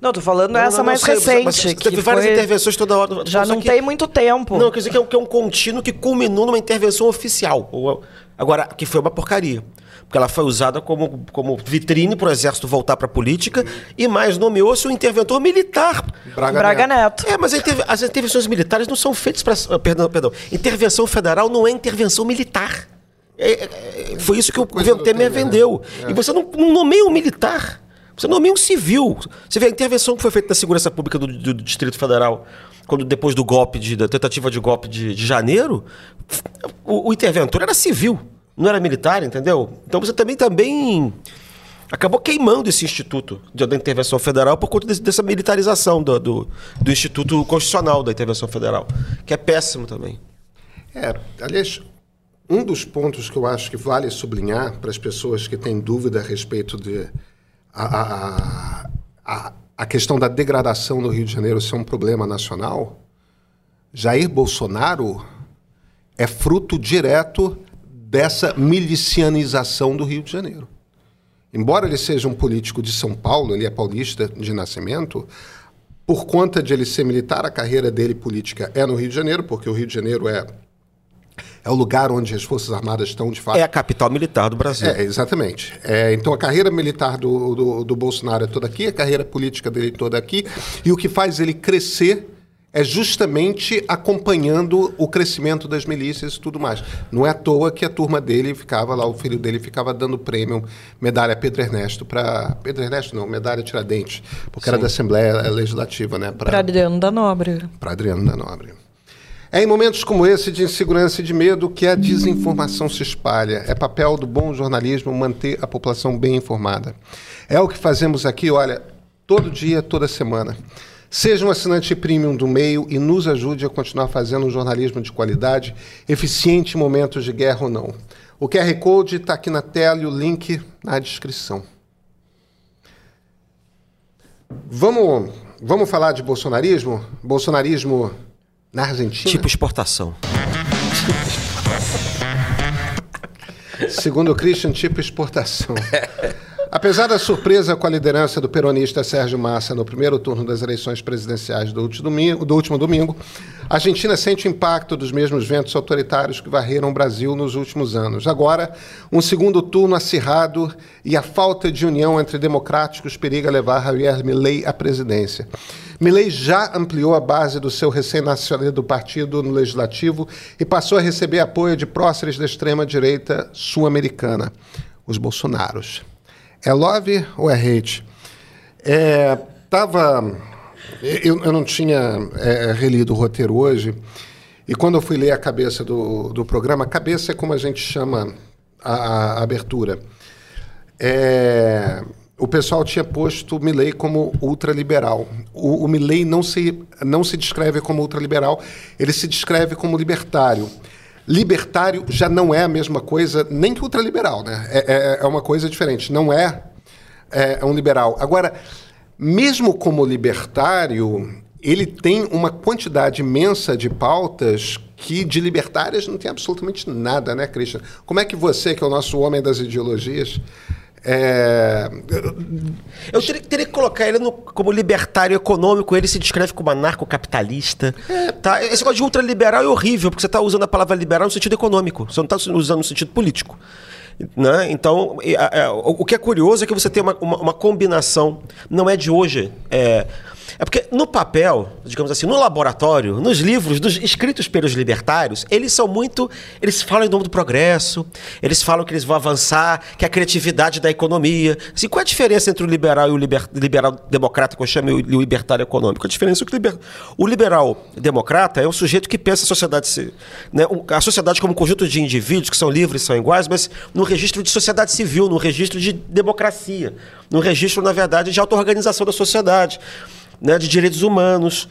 Não, tô falando Não, essa não, não, mais sei, recente, mas que teve várias foi- intervenções toda hora. já não que- tem muito tempo. Não, quer dizer que é, um, que é um contínuo que culminou numa intervenção oficial. Agora, que foi uma porcaria. Porque ela foi usada como, como vitrine para o exército voltar para a política e mais nomeou-se um interventor militar. Braga, Braga Neto. Neto. É, mas a interve- as intervenções militares não são feitas para. Perdão, perdão. Intervenção federal não é intervenção militar. É, é, é, foi isso que o governo Temer Temer, né? vendeu. É. E você não, não nomeia um militar. Você nomeia um civil. Você vê a intervenção que foi feita na segurança pública do, do Distrito Federal, quando depois do golpe, de, da tentativa de golpe de, de janeiro, o, o interventor era civil, não era militar, entendeu? Então você também, também acabou queimando esse instituto de- da intervenção federal por conta dessa militarização do, do, do Instituto Constitucional da Intervenção Federal, que é péssimo também. É, aliás, um dos pontos que eu acho que vale sublinhar para as pessoas que têm dúvida a respeito de a, a, a, a questão da degradação do Rio de Janeiro ser um problema nacional, Jair Bolsonaro é fruto direto dessa milicianização do Rio de Janeiro. Embora ele seja um político de São Paulo, ele é paulista de nascimento, por conta de ele ser militar, a carreira dele política é no Rio de Janeiro, porque o Rio de Janeiro é, é o lugar onde as Forças Armadas estão de fato. É a capital militar do Brasil. É, exatamente. É, então a carreira militar do, do, do Bolsonaro é toda aqui, a carreira política dele é toda aqui, e o que faz ele crescer é justamente acompanhando o crescimento das milícias e tudo mais. Não é à toa que a turma dele ficava lá, o filho dele ficava dando prêmio, medalha Pedro Ernesto para Pedro Ernesto não, medalha Tiradentes, porque era da Assembleia Legislativa, né? Para Adriano da Nobre. para Adriano da Nobre. É em momentos como esse de insegurança e de medo que a desinformação se espalha. É papel do bom jornalismo manter a população bem informada. É o que fazemos aqui, olha, todo dia, toda semana. Seja um assinante premium do meio e nos ajude a continuar fazendo um jornalismo de qualidade, eficiente em momentos de guerra ou não. O QR Code está aqui na tela e o link na descrição. Vamos, vamos falar de bolsonarismo? Bolsonarismo na Argentina? Tipo exportação. Segundo o Christian, tipo exportação. Apesar da surpresa com a liderança do peronista Sérgio Massa no primeiro turno das eleições presidenciais do último domingo, do último domingo a Argentina sente o impacto dos mesmos ventos autoritários que varreram o Brasil nos últimos anos. Agora, um segundo turno acirrado e a falta de união entre democráticos periga levar Javier Milei à presidência. Milei já ampliou a base do seu recém-nascido partido no legislativo e passou a receber apoio de próceres da extrema-direita sul-americana, os Bolsonaros. É love ou é hate? É, tava, eu, eu não tinha é, relido o roteiro hoje, e quando eu fui ler a cabeça do, do programa, cabeça é como a gente chama a, a abertura. É, o pessoal tinha posto Milley como ultraliberal. O, o Milley não se, não se descreve como ultraliberal, ele se descreve como libertário. Libertário já não é a mesma coisa, nem que ultraliberal, né? É, é, é uma coisa diferente. Não é, é, é um liberal. Agora, mesmo como libertário, ele tem uma quantidade imensa de pautas que de libertárias não tem absolutamente nada, né, Christian? Como é que você, que é o nosso homem das ideologias, é... Eu teria, teria, que colocar ele no, como libertário econômico, ele se descreve como anarcocapitalista. É. Tá? Esse negócio de ultraliberal é horrível, porque você está usando a palavra liberal no sentido econômico, você não está usando no sentido político. Né? Então, o que é curioso é que você tem uma, uma, uma combinação, não é de hoje. É, é porque no papel, digamos assim, no laboratório, nos livros dos escritos pelos libertários, eles são muito. Eles falam em nome do progresso, eles falam que eles vão avançar, que a criatividade da economia. Assim, qual é a diferença entre o liberal e o liber, liberal democrata, que eu chamo, e o libertário econômico? A diferença é que o, liber, o liberal democrata é um sujeito que pensa a sociedade, né, a sociedade como um conjunto de indivíduos que são livres, são iguais, mas no registro de sociedade civil, no registro de democracia, no registro, na verdade, de auto-organização da sociedade né, de direitos humanos.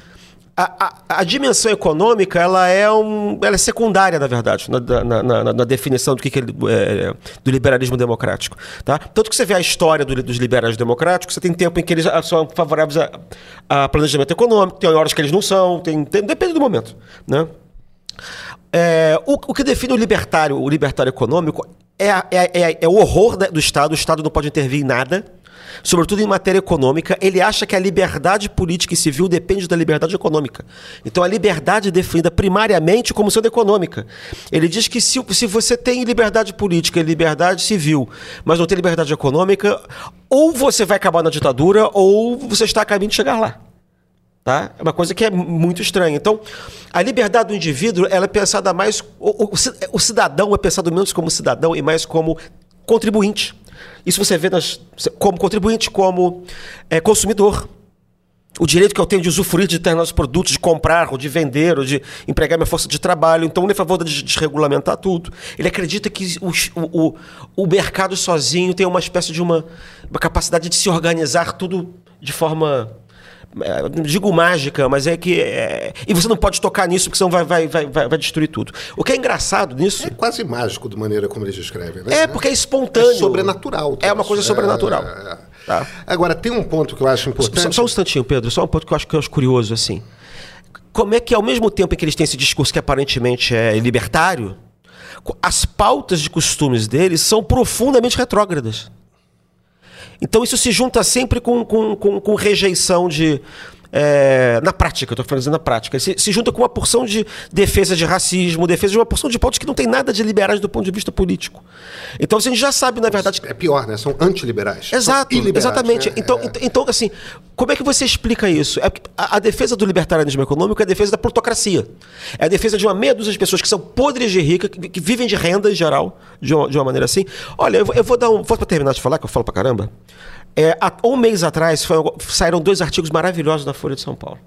A, a, a, dimensão econômica ela é, um, ela é secundária, na verdade, na, na, na, na definição do que, que é, é, do liberalismo democrático. Tá? Tanto que você vê a história do, dos liberais democráticos, você tem tempo em que eles são favoráveis a, a planejamento econômico, tem horas que eles não são, tem, tem, depende do momento. Né? É, o, o, que define o libertário, o libertário econômico, é, é, é, é o horror do Estado, o Estado não pode intervir em nada sobretudo em matéria econômica, ele acha que a liberdade política e civil depende da liberdade econômica. Então a liberdade é definida primariamente como sendo econômica. Ele diz que se, se você tem liberdade política e liberdade civil, mas não tem liberdade econômica, ou você vai acabar na ditadura, ou você está a caminho de chegar lá. Tá? É uma coisa que é muito estranha. Então, a liberdade do indivíduo ela é pensada mais. O, o, o cidadão é pensado menos como cidadão e mais como contribuinte. Isso você vê nas, como contribuinte, como é, consumidor. O direito que eu tenho de usufruir de determinados produtos, de comprar, ou de vender, ou de empregar minha força de trabalho. Então, ele é a favor de desregulamentar tudo. Ele acredita que o, o, o mercado sozinho tem uma espécie de uma, uma capacidade de se organizar tudo de forma digo mágica, mas é que. É, e você não pode tocar nisso, porque senão vai, vai, vai, vai, destruir tudo. O que é engraçado nisso. É quase mágico da maneira como eles escrevem, né? É, porque é espontâneo. É sobrenatural. É uma coisa sobrenatural. É, tá. Agora, tem um ponto que eu acho importante. Só, só, um instantinho, Pedro, só um ponto que eu acho, que eu acho curioso, assim. Como é que, ao mesmo tempo em que eles têm esse discurso que aparentemente é libertário, as pautas de costumes deles são profundamente retrógradas. Então isso se junta sempre com, com, com, com rejeição de, é, na prática, estou falando na prática, se, se, junta com uma porção de defesa de racismo, defesa de uma porção de pontos que não tem nada de liberais do ponto de vista político. Então assim, a gente já sabe, na verdade. É pior, né? São antiliberais. Exato, exatamente. Né? Então, é. então, assim, como é que você explica isso? É a, a, defesa do libertarianismo econômico é a defesa da plutocracia. É a defesa de uma meia dúzia de pessoas que são podres de rica, que, que vivem de renda em geral, de uma, de uma maneira assim. Olha, eu, eu vou dar um. Vou para terminar de falar, que eu falo pra caramba. É, há um mês atrás foi, saíram dois artigos maravilhosos da Folha de São Paulo.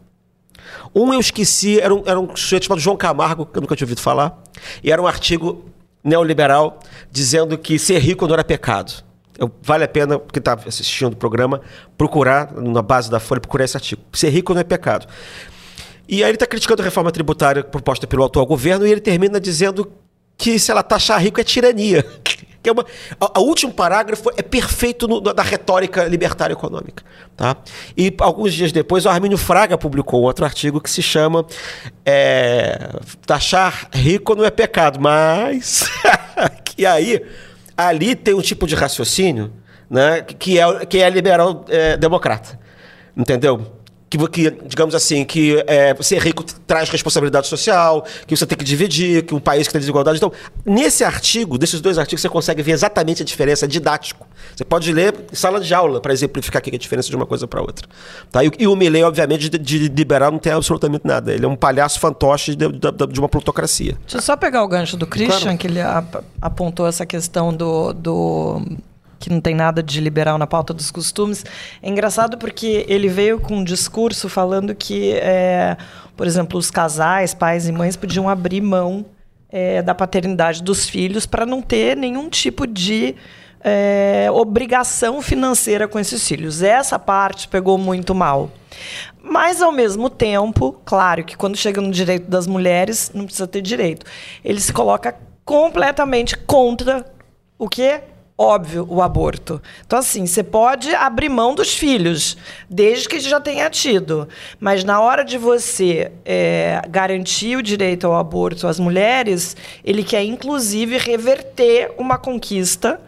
Um eu esqueci, era um, era um sujeito chamado João Camargo, que eu nunca tinha ouvido falar, e era um artigo neoliberal dizendo que ser rico não era pecado. Eu, vale a pena, quem está assistindo o programa, procurar, na base da Folha, procurar esse artigo. Ser rico não é pecado. E aí ele está criticando a reforma tributária proposta pelo atual governo e ele termina dizendo que se ela taxar rico é tirania. que é uma, a, a último parágrafo é perfeito no, da retórica libertária econômica. Tá? E alguns dias depois, o Armínio Fraga publicou outro artigo que se chama é, Taxar rico não é pecado, mas. que aí, ali tem um tipo de raciocínio né? que, é, que é liberal é, democrata. Entendeu? Que, que, digamos assim, que é, ser rico traz responsabilidade social, que você tem que dividir, que um país que tem desigualdade. Então, nesse artigo, desses dois artigos, você consegue ver exatamente a diferença, é didático. Você pode ler em sala de aula para exemplificar aqui a diferença de uma coisa para outra. Tá? E, e, o Milley, obviamente, de, de, liberal não tem absolutamente nada. Ele é um palhaço fantoche de, de, de uma plutocracia. Deixa eu só pegar o gancho do Christian, claro. que ele apontou essa questão do, do que não tem nada de liberal na pauta dos costumes. É engraçado porque ele veio com um discurso falando que, é, por exemplo, os casais, pais e mães, podiam abrir mão é, da paternidade dos filhos para não ter nenhum tipo de é, obrigação financeira com esses filhos. Essa parte pegou muito mal. Mas, ao mesmo tempo, claro que quando chega no direito das mulheres, não precisa ter direito. Ele se coloca completamente contra o que? Óbvio o aborto. Então, assim, você pode abrir mão dos filhos, desde que já tenha tido. Mas na hora de você é, garantir o direito ao aborto às mulheres, ele quer, inclusive, reverter uma conquista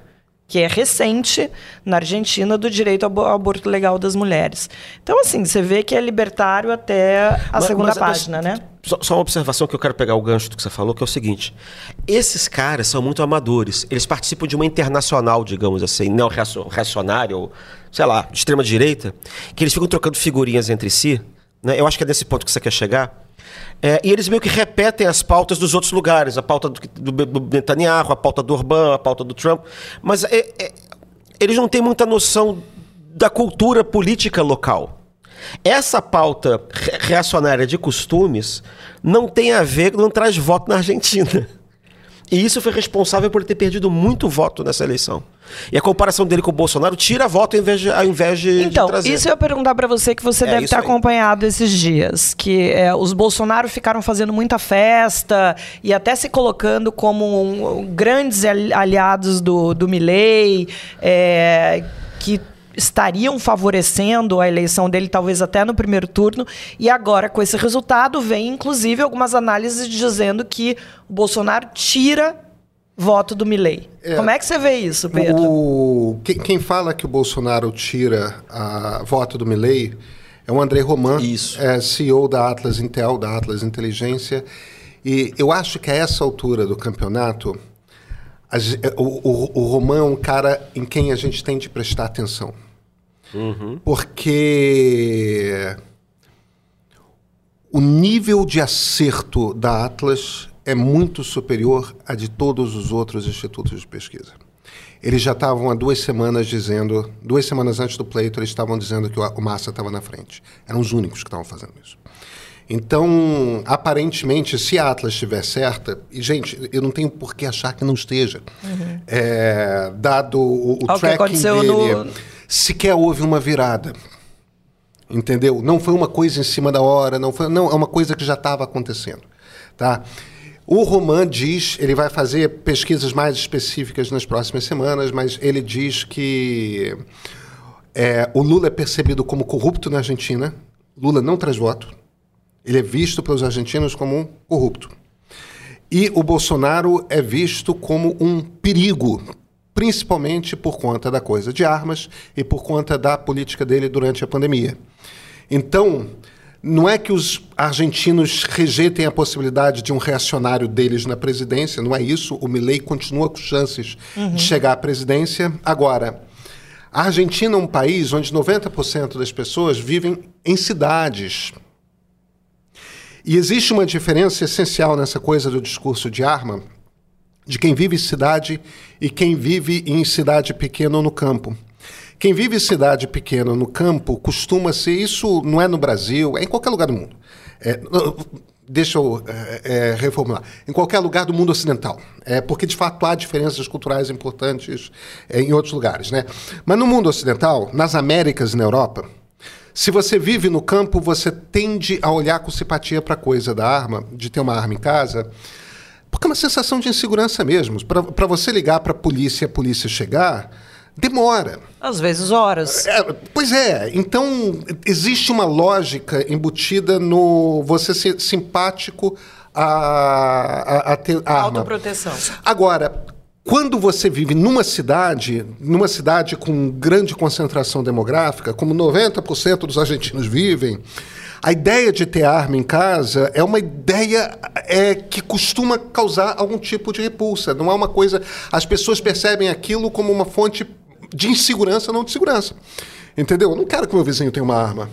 que é recente na Argentina do direito ao aborto legal das mulheres. Então, assim, você vê que é libertário até a mas, segunda mas, página, mas, né? Só, só, uma observação que eu quero pegar o gancho do que você falou, que é o seguinte: esses caras são muito amadores. Eles participam de uma internacional, digamos assim, não reacionária ou, sei lá, de extrema direita, que eles ficam trocando figurinhas entre si. Né? Eu acho que é nesse ponto que você quer chegar é, e eles meio que repetem as pautas dos outros lugares, a pauta do, do, do Netanyahu, a pauta do Orbán, a pauta do Trump. Mas é, é, eles não têm muita noção da cultura política local. Essa pauta reacionária de costumes não tem a ver, não traz voto na Argentina. E isso foi responsável por ter perdido muito voto nessa eleição. E a comparação dele com o Bolsonaro tira voto ao invés de, ao invés de, então, de trazer. isso eu ia perguntar para você que você é deve ter aí. acompanhado esses dias. Que é, os Bolsonaro ficaram fazendo muita festa e até se colocando como um, grandes aliados do, do Milley, é, que estariam favorecendo a eleição dele, talvez até no primeiro turno. E agora, com esse resultado, vem inclusive algumas análises dizendo que o Bolsonaro tira voto do Milley. É, Como é que você vê isso, Pedro? O, quem, quem, fala que o Bolsonaro tira a voto do Milley é o André Roman, isso. É CEO da Atlas Intel, da Atlas Inteligência. E eu acho que a essa altura do campeonato, a, o, o, o Roman é um cara em quem a gente tem de prestar atenção. Uhum. Porque o nível de acerto da Atlas é muito superior a de todos os outros institutos de pesquisa. Eles já estavam há duas semanas dizendo, duas semanas antes do pleito, eles estavam dizendo que o Massa estava na frente. Eram os únicos que estavam fazendo isso. Então, aparentemente, se a Atlas estiver certa, e gente, eu não tenho por que achar que não esteja, uhum. é, dado o, o tracking dele. No sequer houve uma virada. Entendeu? Não foi uma coisa em cima da hora, não foi, não, é uma coisa que já estava acontecendo, tá? O Roman diz, ele vai fazer pesquisas mais específicas nas próximas semanas, mas ele diz que é, o Lula é percebido como corrupto na Argentina. Lula não traz voto. Ele é visto pelos argentinos como um corrupto. E o Bolsonaro é visto como um perigo principalmente por conta da coisa de armas e por conta da política dele durante a pandemia. Então, não é que os argentinos rejeitem a possibilidade de um reacionário deles na presidência, não é isso. O Milei continua com chances uhum. de chegar à presidência. Agora, a Argentina é um país onde 90% das pessoas vivem em cidades. E existe uma diferença essencial nessa coisa do discurso de arma de quem vive em cidade e quem vive em cidade pequena ou no campo. Quem vive cidade pequena no campo costuma ser, isso não é no Brasil, é em qualquer lugar do mundo. É, deixa eu é, é, reformular. Em qualquer lugar do mundo ocidental. É, porque, de fato, há diferenças culturais importantes é, em outros lugares. Né? Mas no mundo ocidental, nas Américas e na Europa, se você vive no campo, você tende a olhar com simpatia para a coisa da arma, de ter uma arma em casa, porque é uma sensação de insegurança mesmo. Para você ligar para a polícia e a polícia chegar, demora. Às vezes horas. É, pois é. Então, existe uma lógica embutida no você ser simpático a, a, a ter. Autoproteção. Agora, quando você vive numa cidade, numa cidade com grande concentração demográfica, como 90% dos argentinos vivem, a ideia de ter arma em casa é uma ideia é, que costuma causar algum tipo de repulsa. Não é uma coisa. As pessoas percebem aquilo como uma fonte de insegurança, não de segurança. Entendeu? Eu não quero que meu vizinho tenha uma arma.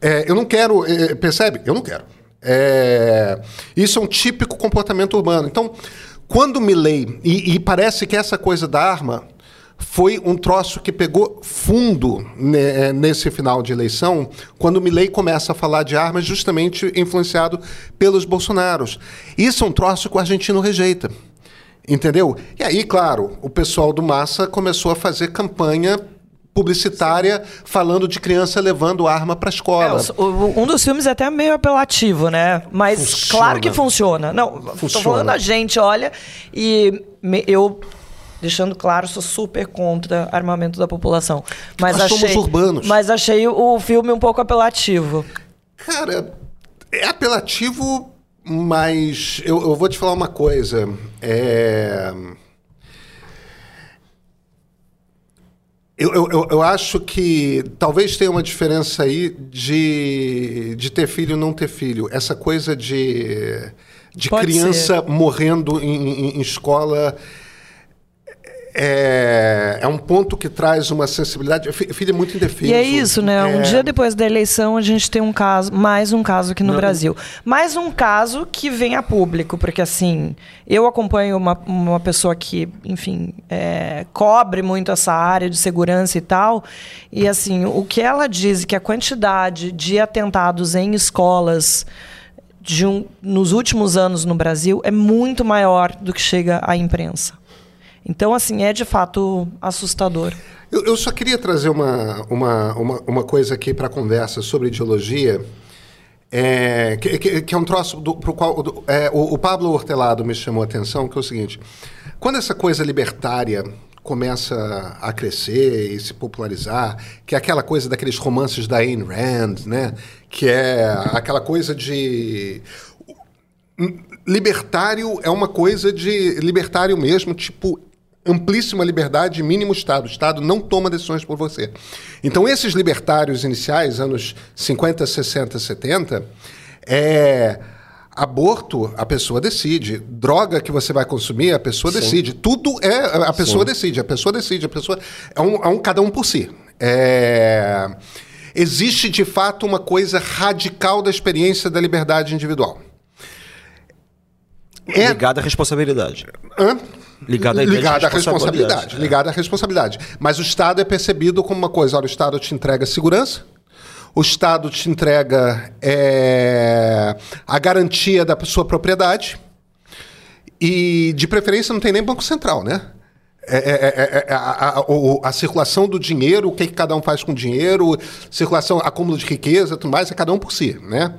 É, eu não quero. é, percebe? Eu não quero. É, isso é um típico comportamento urbano. Então, quando Milley. E, e parece que essa coisa da arma foi um troço que pegou fundo né, nesse final de eleição, quando Milley começa a falar de armas, justamente influenciado pelos Bolsonaros. Isso é um troço que o argentino rejeita. Entendeu? E aí, claro, o pessoal do Massa começou a fazer campanha publicitária falando de criança levando arma para a É, escola. o- o- um dos filmes é até meio apelativo, né? Mas Funciona. claro que funciona. Não, Funciona. falando a gente, olha, e me- eu deixando claro, sou super contra armamento da população. Mas Nós somos achei, urbanos. Mas achei o filme um pouco apelativo. Cara, é apelativo, mas eu, eu vou te falar uma coisa. É... Eu, eu, eu- acho que talvez tenha uma diferença aí de, de ter filho e não ter filho. Essa coisa de, de Pode criança morrendo em, em- em escola é, é um ponto que traz uma sensibilidade. Filho é muito indefeso. E é isso, né? Um É, dia depois da eleição, a gente tem um caso, mais um caso aqui no Brasil. Mais um caso que vem a público, porque assim, eu acompanho uma, uma pessoa que, enfim, é, cobre muito essa área de segurança e tal. E assim, o que ela diz que a quantidade de atentados em escolas de um- nos últimos anos no Brasil é muito maior do que chega à imprensa. Então, assim, é de fato assustador. Eu, eu só queria trazer uma, uma, uma, uma coisa aqui para a conversa sobre ideologia, é, que, que- que é um troço do, pro qual é, o, o Pablo Hortelado me chamou a atenção, que é o seguinte: quando essa coisa libertária começa a crescer e se popularizar, que é aquela coisa daqueles romances da Ayn Rand, né? Que é aquela coisa de libertário é uma coisa de libertário mesmo, tipo amplíssima liberdade, mínimo Estado. O Estado não toma decisões por você. Então, esses libertários iniciais, anos 50, 60, 70, é. Aborto, a pessoa decide. Droga que você vai consumir, a pessoa decide. Tudo é. A pessoa decide, a pessoa decide, a pessoa. É um, é um cada um por si. É, existe, de fato, uma coisa radical da experiência da liberdade individual. É- Ligado à responsabilidade. Hã? Ligado à Ligado à responsabilidade, é. Ligado à responsabilidade. Mas o Estado é percebido como uma coisa: olha, o Estado te entrega segurança, o Estado te entrega é, a garantia da sua propriedade, e de preferência não tem nem Banco Central, né? É, é, é, é, a, a- a circulação do dinheiro, o que, que cada um faz com o dinheiro, circulação, acúmulo de riqueza, tudo mais, é cada um por si, né?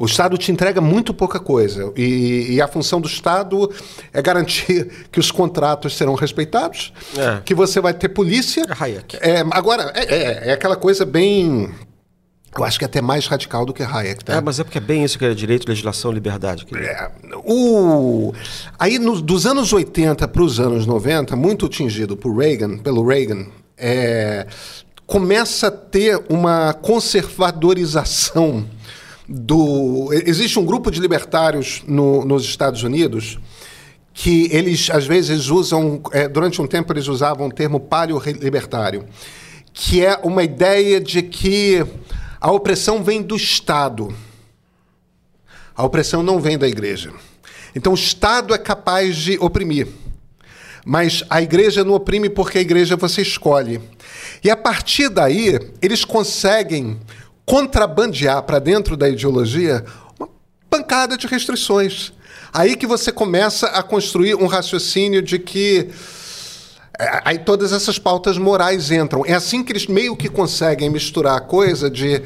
O Estado te entrega muito pouca coisa e, e a função do Estado é garantir que os contratos serão respeitados, É. que você vai ter polícia. É Hayek. É, agora, é, é- é aquela coisa bem... Eu acho que é até mais radical do que Hayek, tá? É, mas é porque é bem isso que é direito, legislação, liberdade. É, o, aí, nos- dos anos 80 para os anos 90, muito tingido por Reagan, pelo Reagan, é, começa a ter uma conservadorização do. Existe um grupo de libertários no- nos Estados Unidos que eles, às vezes, usam. é, durante um tempo, eles usavam o termo paleo-libertário, que é uma ideia de que a opressão vem do Estado. A opressão não vem da igreja. Então o Estado é capaz de oprimir. Mas a igreja não oprime porque a igreja você escolhe. E a partir daí, eles conseguem contrabandear para dentro da ideologia uma pancada de restrições. Aí que você começa a construir um raciocínio de que é, Aí todas essas pautas morais entram. É assim que eles meio que conseguem misturar a coisa de.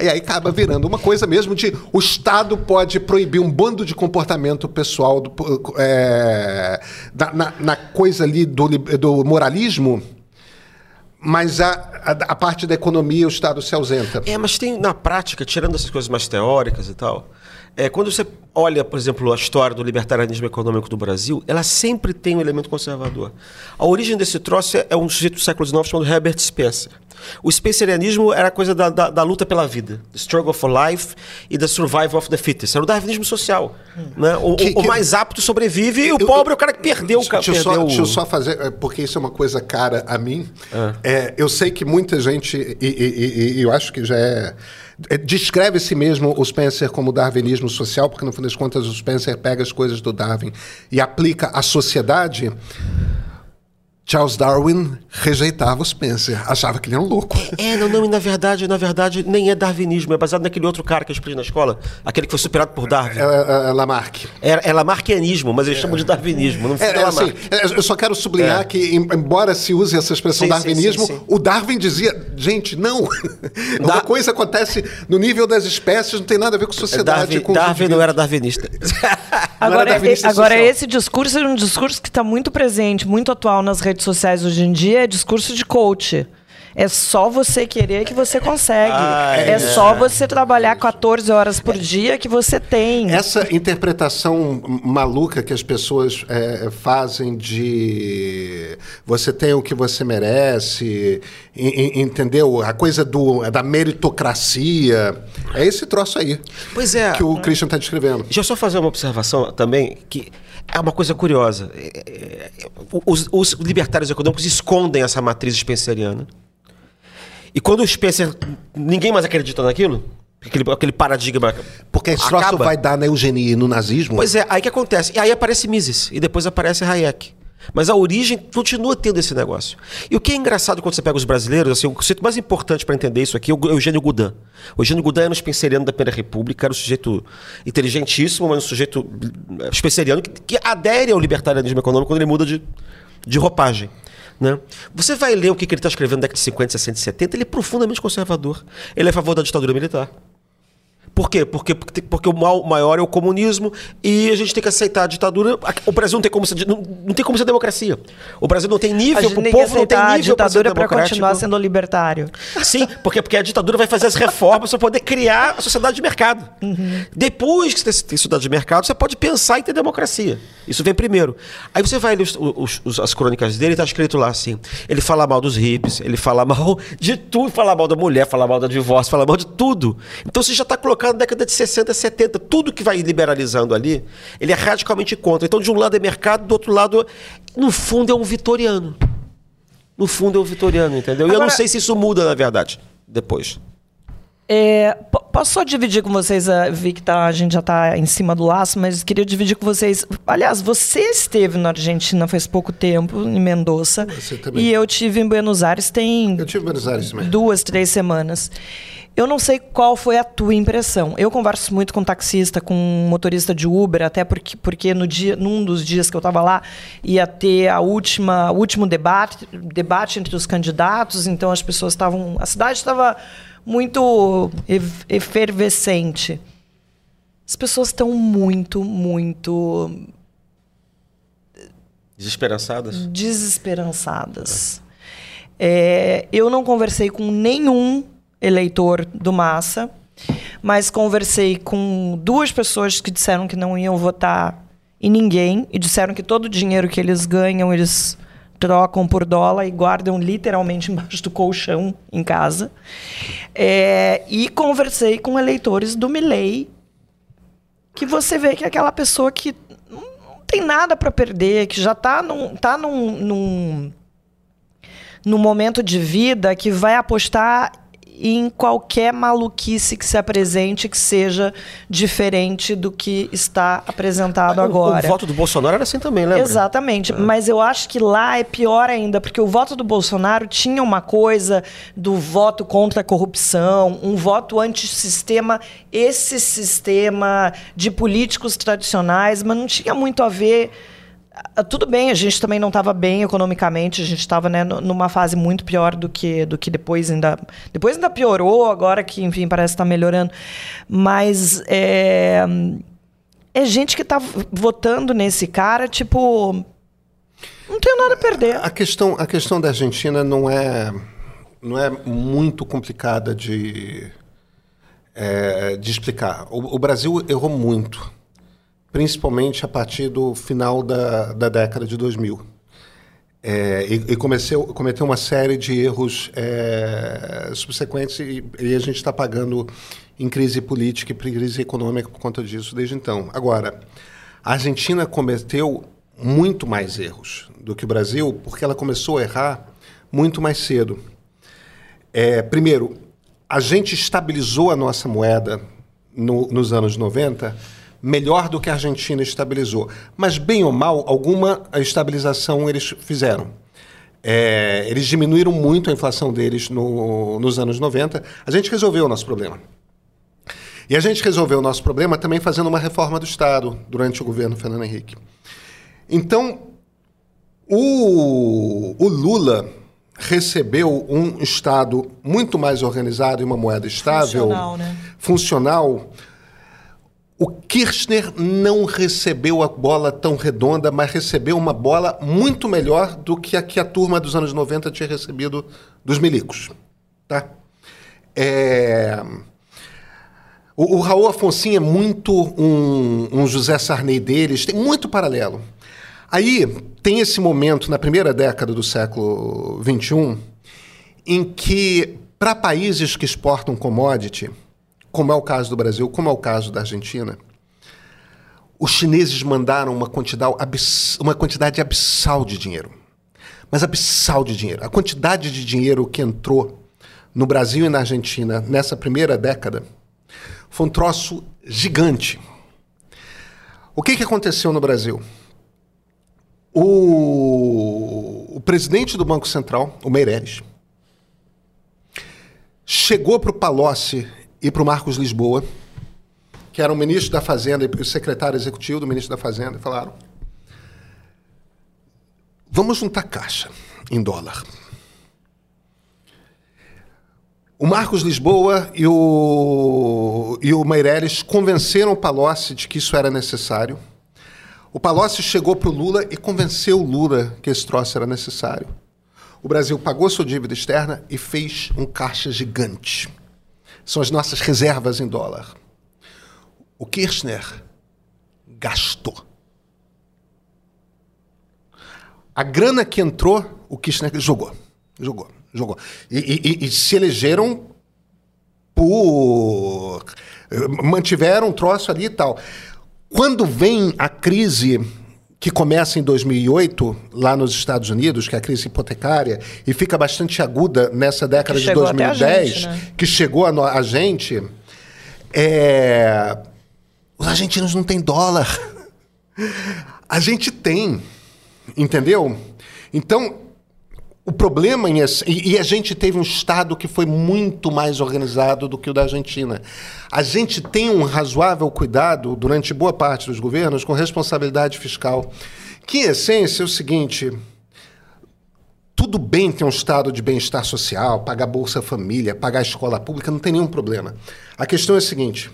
E aí acaba virando uma coisa mesmo de o Estado pode proibir um bando de comportamento pessoal do- é, na, na- coisa ali do, do moralismo, mas a, a, a parte da economia o Estado se ausenta. É, mas tem na prática, tirando essas coisas mais teóricas e tal, É, quando você olha, por exemplo, a história do libertarianismo econômico do Brasil, ela sempre tem um elemento conservador. A origem desse troço é- é um sujeito do século XIX chamado Herbert Spencer. O spencerianismo era a coisa da, da- da luta pela vida, the struggle for life e the survival of the fittest. Era o darwinismo social. Né? O, Que- o- o que- mais apto sobrevive e o Eu- pobre é o cara que perdeu o Deixa eu, só, perdeu deixa eu o- só fazer, é, porque isso é uma coisa cara a mim. É, eu sei que muita gente, e, e- e- e eu acho que já é. É, descreve si mesmo o Spencer como darwinismo social, porque no fim das contas o Spencer pega as coisas do Darwin e aplica à sociedade. Charles Darwin rejeitava o Spencer, achava que ele era um louco. É, não, não, e na verdade, na verdade, nem é darwinismo, é baseado naquele outro cara que eu expliquei na escola, aquele que foi superado por Darwin. É, é, é Lamarck. É, é lamarquianismo, mas eles chamam de darwinismo, não É, fica é, assim, Lamarck. é, eu só quero sublinhar É. que, em- embora se use essa expressão Sim, darwinismo, sim, sim. o Darwin dizia, gente, não. Uma Da- coisa acontece no nível das espécies, não tem nada a ver com sociedade. Darwin, com Darwin não era darwinista. Agora, darwinista e- agora social. esse discurso é um discurso que está muito presente, muito atual nas redes sociais hoje em dia, é discurso de coach. É só você querer que você consegue. Ah, é, é. só você trabalhar 14 horas por dia que você tem. Essa interpretação maluca que as pessoas é, fazem de você tem o que você merece, e- e- entendeu? A coisa do, da meritocracia. É esse troço aí Pois é. que o Christian está descrevendo. Deixa eu só fazer uma observação também, que é uma coisa curiosa. É, é, é, Os, os libertários econômicos escondem essa matriz spenceriana. E quando o Spencer. ninguém mais acredita naquilo, aquele, aquele paradigma. Porque esse troço acaba. vai dar na eugenia e no nazismo. Pois é, aí que acontece. E aí aparece Mises, e depois aparece Hayek. Mas a origem continua tendo esse negócio. E o que é engraçado quando você pega os brasileiros, assim, o conceito mais importante para entender isso aqui é o Eugênio Goudin. O Eugênio Goudin era um spenceriano da Primeira República, era um sujeito inteligentíssimo, mas um sujeito eh, spenceriano que, que adere ao libertarianismo econômico quando ele muda de, de roupagem. Né? Você vai ler o que, que ele está escrevendo na década de 50, 60 e 70, ele é profundamente conservador. Ele é a favor da ditadura militar. Por quê? Porque, porque, porque o mal maior é o comunismo e a gente tem que aceitar a ditadura. O Brasil não tem como ser, não, não tem como ser democracia. O Brasil não tem A nível, o povo não tem a nível ser ditadura para continuar sendo libertário. Sim, porque, porque a ditadura vai fazer as reformas para poder criar a sociedade de mercado. Depois que você tem sociedade de mercado, você pode pensar em ter democracia. Isso vem primeiro. Aí você vai ler os- os- os- as crônicas dele e está escrito lá assim: ele fala mal dos hippies, ele fala mal de tudo, fala mal da mulher, fala mal da divórcio, fala mal de tudo. Então você já está colocando na década de 60, 70, tudo que vai liberalizando ali, ele é radicalmente contra. Então, de um lado é mercado, do outro lado, no fundo, é um vitoriano. No fundo é um vitoriano, entendeu? E eu não Agora- sei se isso muda, na verdade, depois. É, po- posso só dividir com vocês, a, vi que tá, a gente já está em cima do laço, mas queria dividir com vocês. Aliás, você esteve na Argentina faz pouco tempo, em Mendoza. Você também. E eu tive em Buenos Aires tem Eu tive em Buenos Aires também. duas, três semanas. Eu não sei qual foi a tua impressão. Eu converso muito com taxista, com motorista de Uber, até porque, porque no dia, num dos dias que eu estava lá ia ter a última, o último debate, debate entre os candidatos. Então as pessoas estavam, a cidade estava muito efervescente. As pessoas estão muito, muito Desesperançadas? desesperançadas. É, eu não conversei com nenhum eleitor do Massa, mas conversei com duas pessoas que disseram que não iam votar em ninguém e disseram que todo o dinheiro que eles ganham eles trocam por dólar e guardam literalmente embaixo do colchão em casa. É, e conversei com eleitores do Milley, que você vê que é aquela pessoa que não tem nada para perder, que já está num, tá num, num, num momento de vida que vai apostar em qualquer maluquice que se apresente que seja diferente do que está apresentado O- agora. O, voto do Bolsonaro era assim também, lembra? Exatamente, mas eu acho que lá é pior ainda, porque o voto do Bolsonaro tinha uma coisa do voto contra a corrupção, um voto antissistema, esse sistema de políticos tradicionais, mas não tinha muito a ver. Ah, Tudo bem, a gente também não estava bem economicamente, a gente estava né, nu- numa fase muito pior do que, do que depois ainda. Depois ainda piorou, agora que, enfim, parece estar melhorando. Mas é, é gente que está votando nesse cara, tipo. Não tenho nada a perder. A questão, a questão da Argentina não é, não é muito complicada de, é, de explicar. O, o Brasil errou muito, principalmente a partir do final da, da década de 2000. É, e, e comeceu, cometeu uma série de erros é, subsequentes e, e a gente está pagando em crise política e crise econômica por conta disso desde então. Agora, a Argentina cometeu muito mais erros do que o Brasil porque ela começou a errar muito mais cedo. É, primeiro, a gente estabilizou a nossa moeda no, nos anos 90 melhor do que a Argentina estabilizou. Mas, bem ou mal, alguma estabilização eles fizeram. É, eles diminuíram muito a inflação deles no, nos anos 90. A gente resolveu o nosso problema. E a gente resolveu o nosso problema também fazendo uma reforma do Estado durante o governo Fernando Henrique. Então, o, o Lula recebeu um Estado muito mais organizado e uma moeda estável, Funcional, né? funcional. O Kirchner não recebeu a bola tão redonda, mas recebeu uma bola muito melhor do que a que a turma dos anos 90 tinha recebido dos milicos. Tá? É... O, o Raul Afonso é muito um, um José Sarney deles, tem muito paralelo. Aí tem esse momento na primeira década do século XXI em que, para países que exportam commodity, como é o caso do Brasil, como é o caso da Argentina, os chineses mandaram uma quantidade, abs uma quantidade abissal de dinheiro. Mas abissal de dinheiro. A quantidade de dinheiro que entrou no Brasil e na Argentina nessa primeira década foi um troço gigante. O que, que aconteceu no Brasil? O, o presidente do Banco Central, o Meirelles, chegou para o Palocci e para o Marcos Lisboa, que era o ministro da Fazenda e o secretário executivo do ministro da Fazenda, e falaram: vamos juntar caixa em dólar. O Marcos Lisboa e o, e o Meirelles convenceram o Palocci de que isso era necessário. O Palocci chegou para o Lula e convenceu o Lula que esse troço era necessário. O Brasil pagou sua dívida externa e fez um caixa gigante. São as nossas reservas em dólar. O Kirchner gastou. A grana que entrou, o Kirchner jogou. Jogou, jogou. E, e, e se elegeram por. mantiveram um troço ali e tal. Quando vem a crise que começa em 2008, lá nos Estados Unidos, que é a crise hipotecária, e fica bastante aguda nessa década de 2010, gente, né? que chegou a, a gente, é... os argentinos não têm dólar. A gente tem, entendeu? Então, o problema em esse, e, e a gente teve um Estado que foi muito mais organizado do que o da Argentina. A gente tem um razoável cuidado, durante boa parte dos governos, com responsabilidade fiscal, que, em essência, é o seguinte. Tudo bem ter um estado de bem-estar social, pagar Bolsa Família, pagar escola pública, não tem nenhum problema. A questão é a seguinte: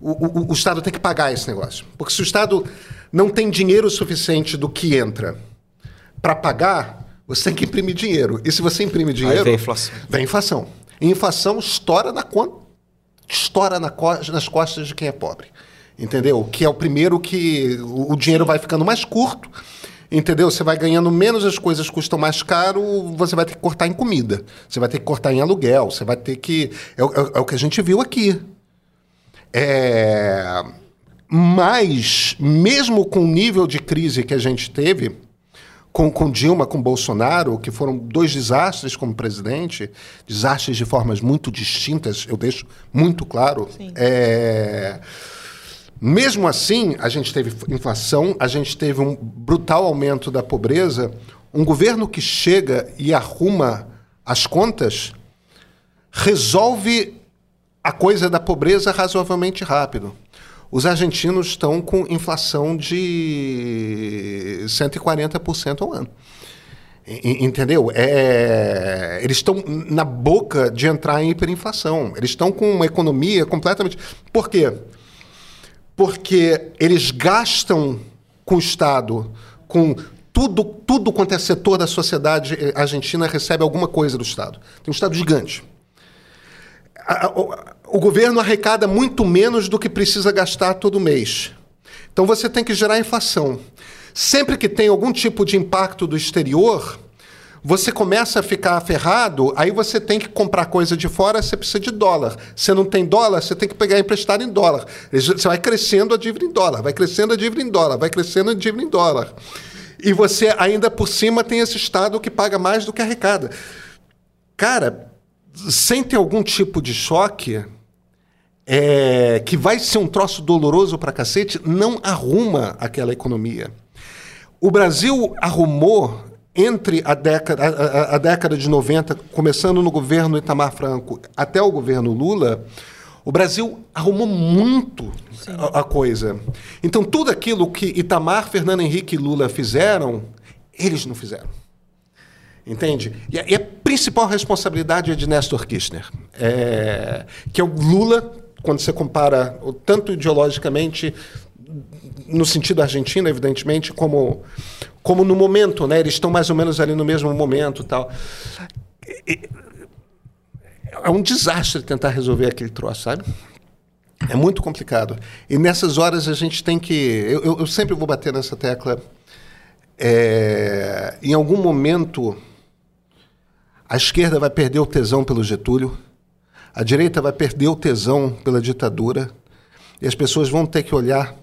o, o, o Estado tem que pagar esse negócio. Porque se o Estado não tem dinheiro suficiente do que entra para pagar, você tem que imprimir dinheiro. E se você imprime dinheiro. vem a inflação. Vem inflação. E inflação estoura na conta. Estoura na co- nas costas de quem é pobre. Entendeu? Que é o primeiro que o, dinheiro vai ficando mais curto. Entendeu? Você vai ganhando menos, as coisas custam mais caro, você vai ter que cortar em comida. Você vai ter que cortar em aluguel. Você vai ter que. É, o- é é o que a gente viu aqui. É, mas, mesmo com o nível de crise que a gente teve, com, com Dilma, com Bolsonaro, que foram dois desastres como presidente, desastres de formas muito distintas, eu deixo muito claro. É, mesmo assim, a gente teve inflação, a gente teve um brutal aumento da pobreza. Um governo que chega e arruma as contas resolve a coisa da pobreza razoavelmente rápido. Os argentinos estão com inflação de 140% ao ano. Entendeu? É, eles estão na boca de entrar em hiperinflação. Eles estão com uma economia completamente. Por quê? Porque eles gastam com o Estado, com tudo, tudo quanto é setor da sociedade argentina recebe alguma coisa do Estado. Tem um Estado gigante. A- a- o- governo arrecada muito menos do que precisa gastar todo mês. Então você tem que gerar inflação. Sempre que tem algum tipo de impacto do exterior, você começa a ficar ferrado, aí você tem que comprar coisa de fora, você precisa de dólar. Você não tem dólar, você tem que pegar emprestado em dólar. Você vai crescendo a dívida em dólar, vai crescendo a dívida em dólar, vai crescendo a dívida em dólar. E você ainda por cima tem esse Estado que paga mais do que arrecada. Cara, sem ter algum tipo de choque, é, que vai ser um troço doloroso para cacete, não arruma aquela economia. O Brasil arrumou entre a década, a, a, década de 90, começando no governo Itamar Franco até o governo Lula, o Brasil arrumou muito a, a, coisa. Então, tudo aquilo que Itamar, Fernando Henrique e Lula fizeram, eles não fizeram. Entende? E a, e a principal responsabilidade é de Néstor Kirchner, é, que é o Lula, quando você compara tanto ideologicamente, no sentido argentino, evidentemente, como como no momento, né? Eles estão mais ou menos ali no mesmo momento, tal. É um desastre tentar resolver aquele troço, sabe? É muito complicado. E nessas horas a gente tem que. Eu, eu sempre vou bater nessa tecla. É, em algum momento, a esquerda vai perder o tesão pelo Getúlio, a direita vai perder o tesão pela ditadura, e as pessoas vão ter que olhar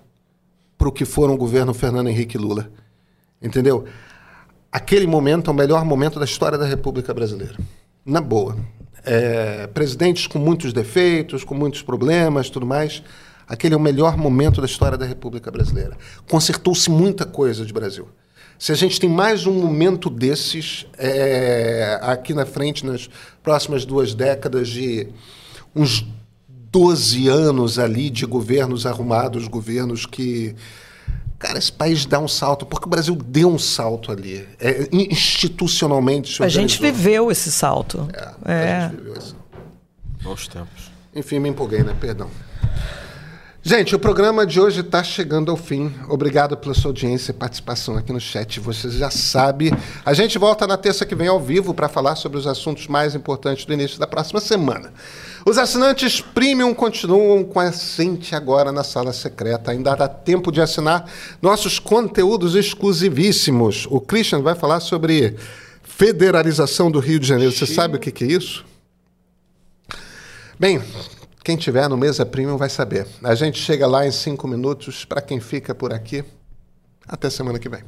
para o que foram o governo Fernando Henrique Lula. Entendeu? Aquele momento é o melhor momento da história da República Brasileira. Na boa. É, presidentes com muitos defeitos, com muitos problemas, tudo mais. Aquele é o melhor momento da história da República Brasileira. Consertou-se muita coisa de Brasil. Se a gente tem mais um momento desses é, aqui na frente, nas próximas duas décadas, de uns 12 anos ali de governos arrumados, governos que Cara, esse país dá um salto, porque o Brasil deu um salto ali. É, institucionalmente. A gente viveu esse salto. É, é. A gente viveu esse salto. Bons tempos. Enfim, me empolguei, né? Perdão. Gente, o programa de hoje está chegando ao fim. Obrigado pela sua audiência e participação aqui no chat. Você já sabe. A gente volta na terça que vem ao vivo para falar sobre os assuntos mais importantes do início da próxima semana. Os assinantes premium continuam com a gente agora na sala secreta. Ainda dá tempo de assinar nossos conteúdos exclusivíssimos. O Christian vai falar sobre federalização do Rio de Janeiro. Você sabe o que, que é isso? Bem, quem tiver no Mesa Premium vai saber. A gente chega lá em cinco minutos. Para quem fica por aqui, até semana que vem.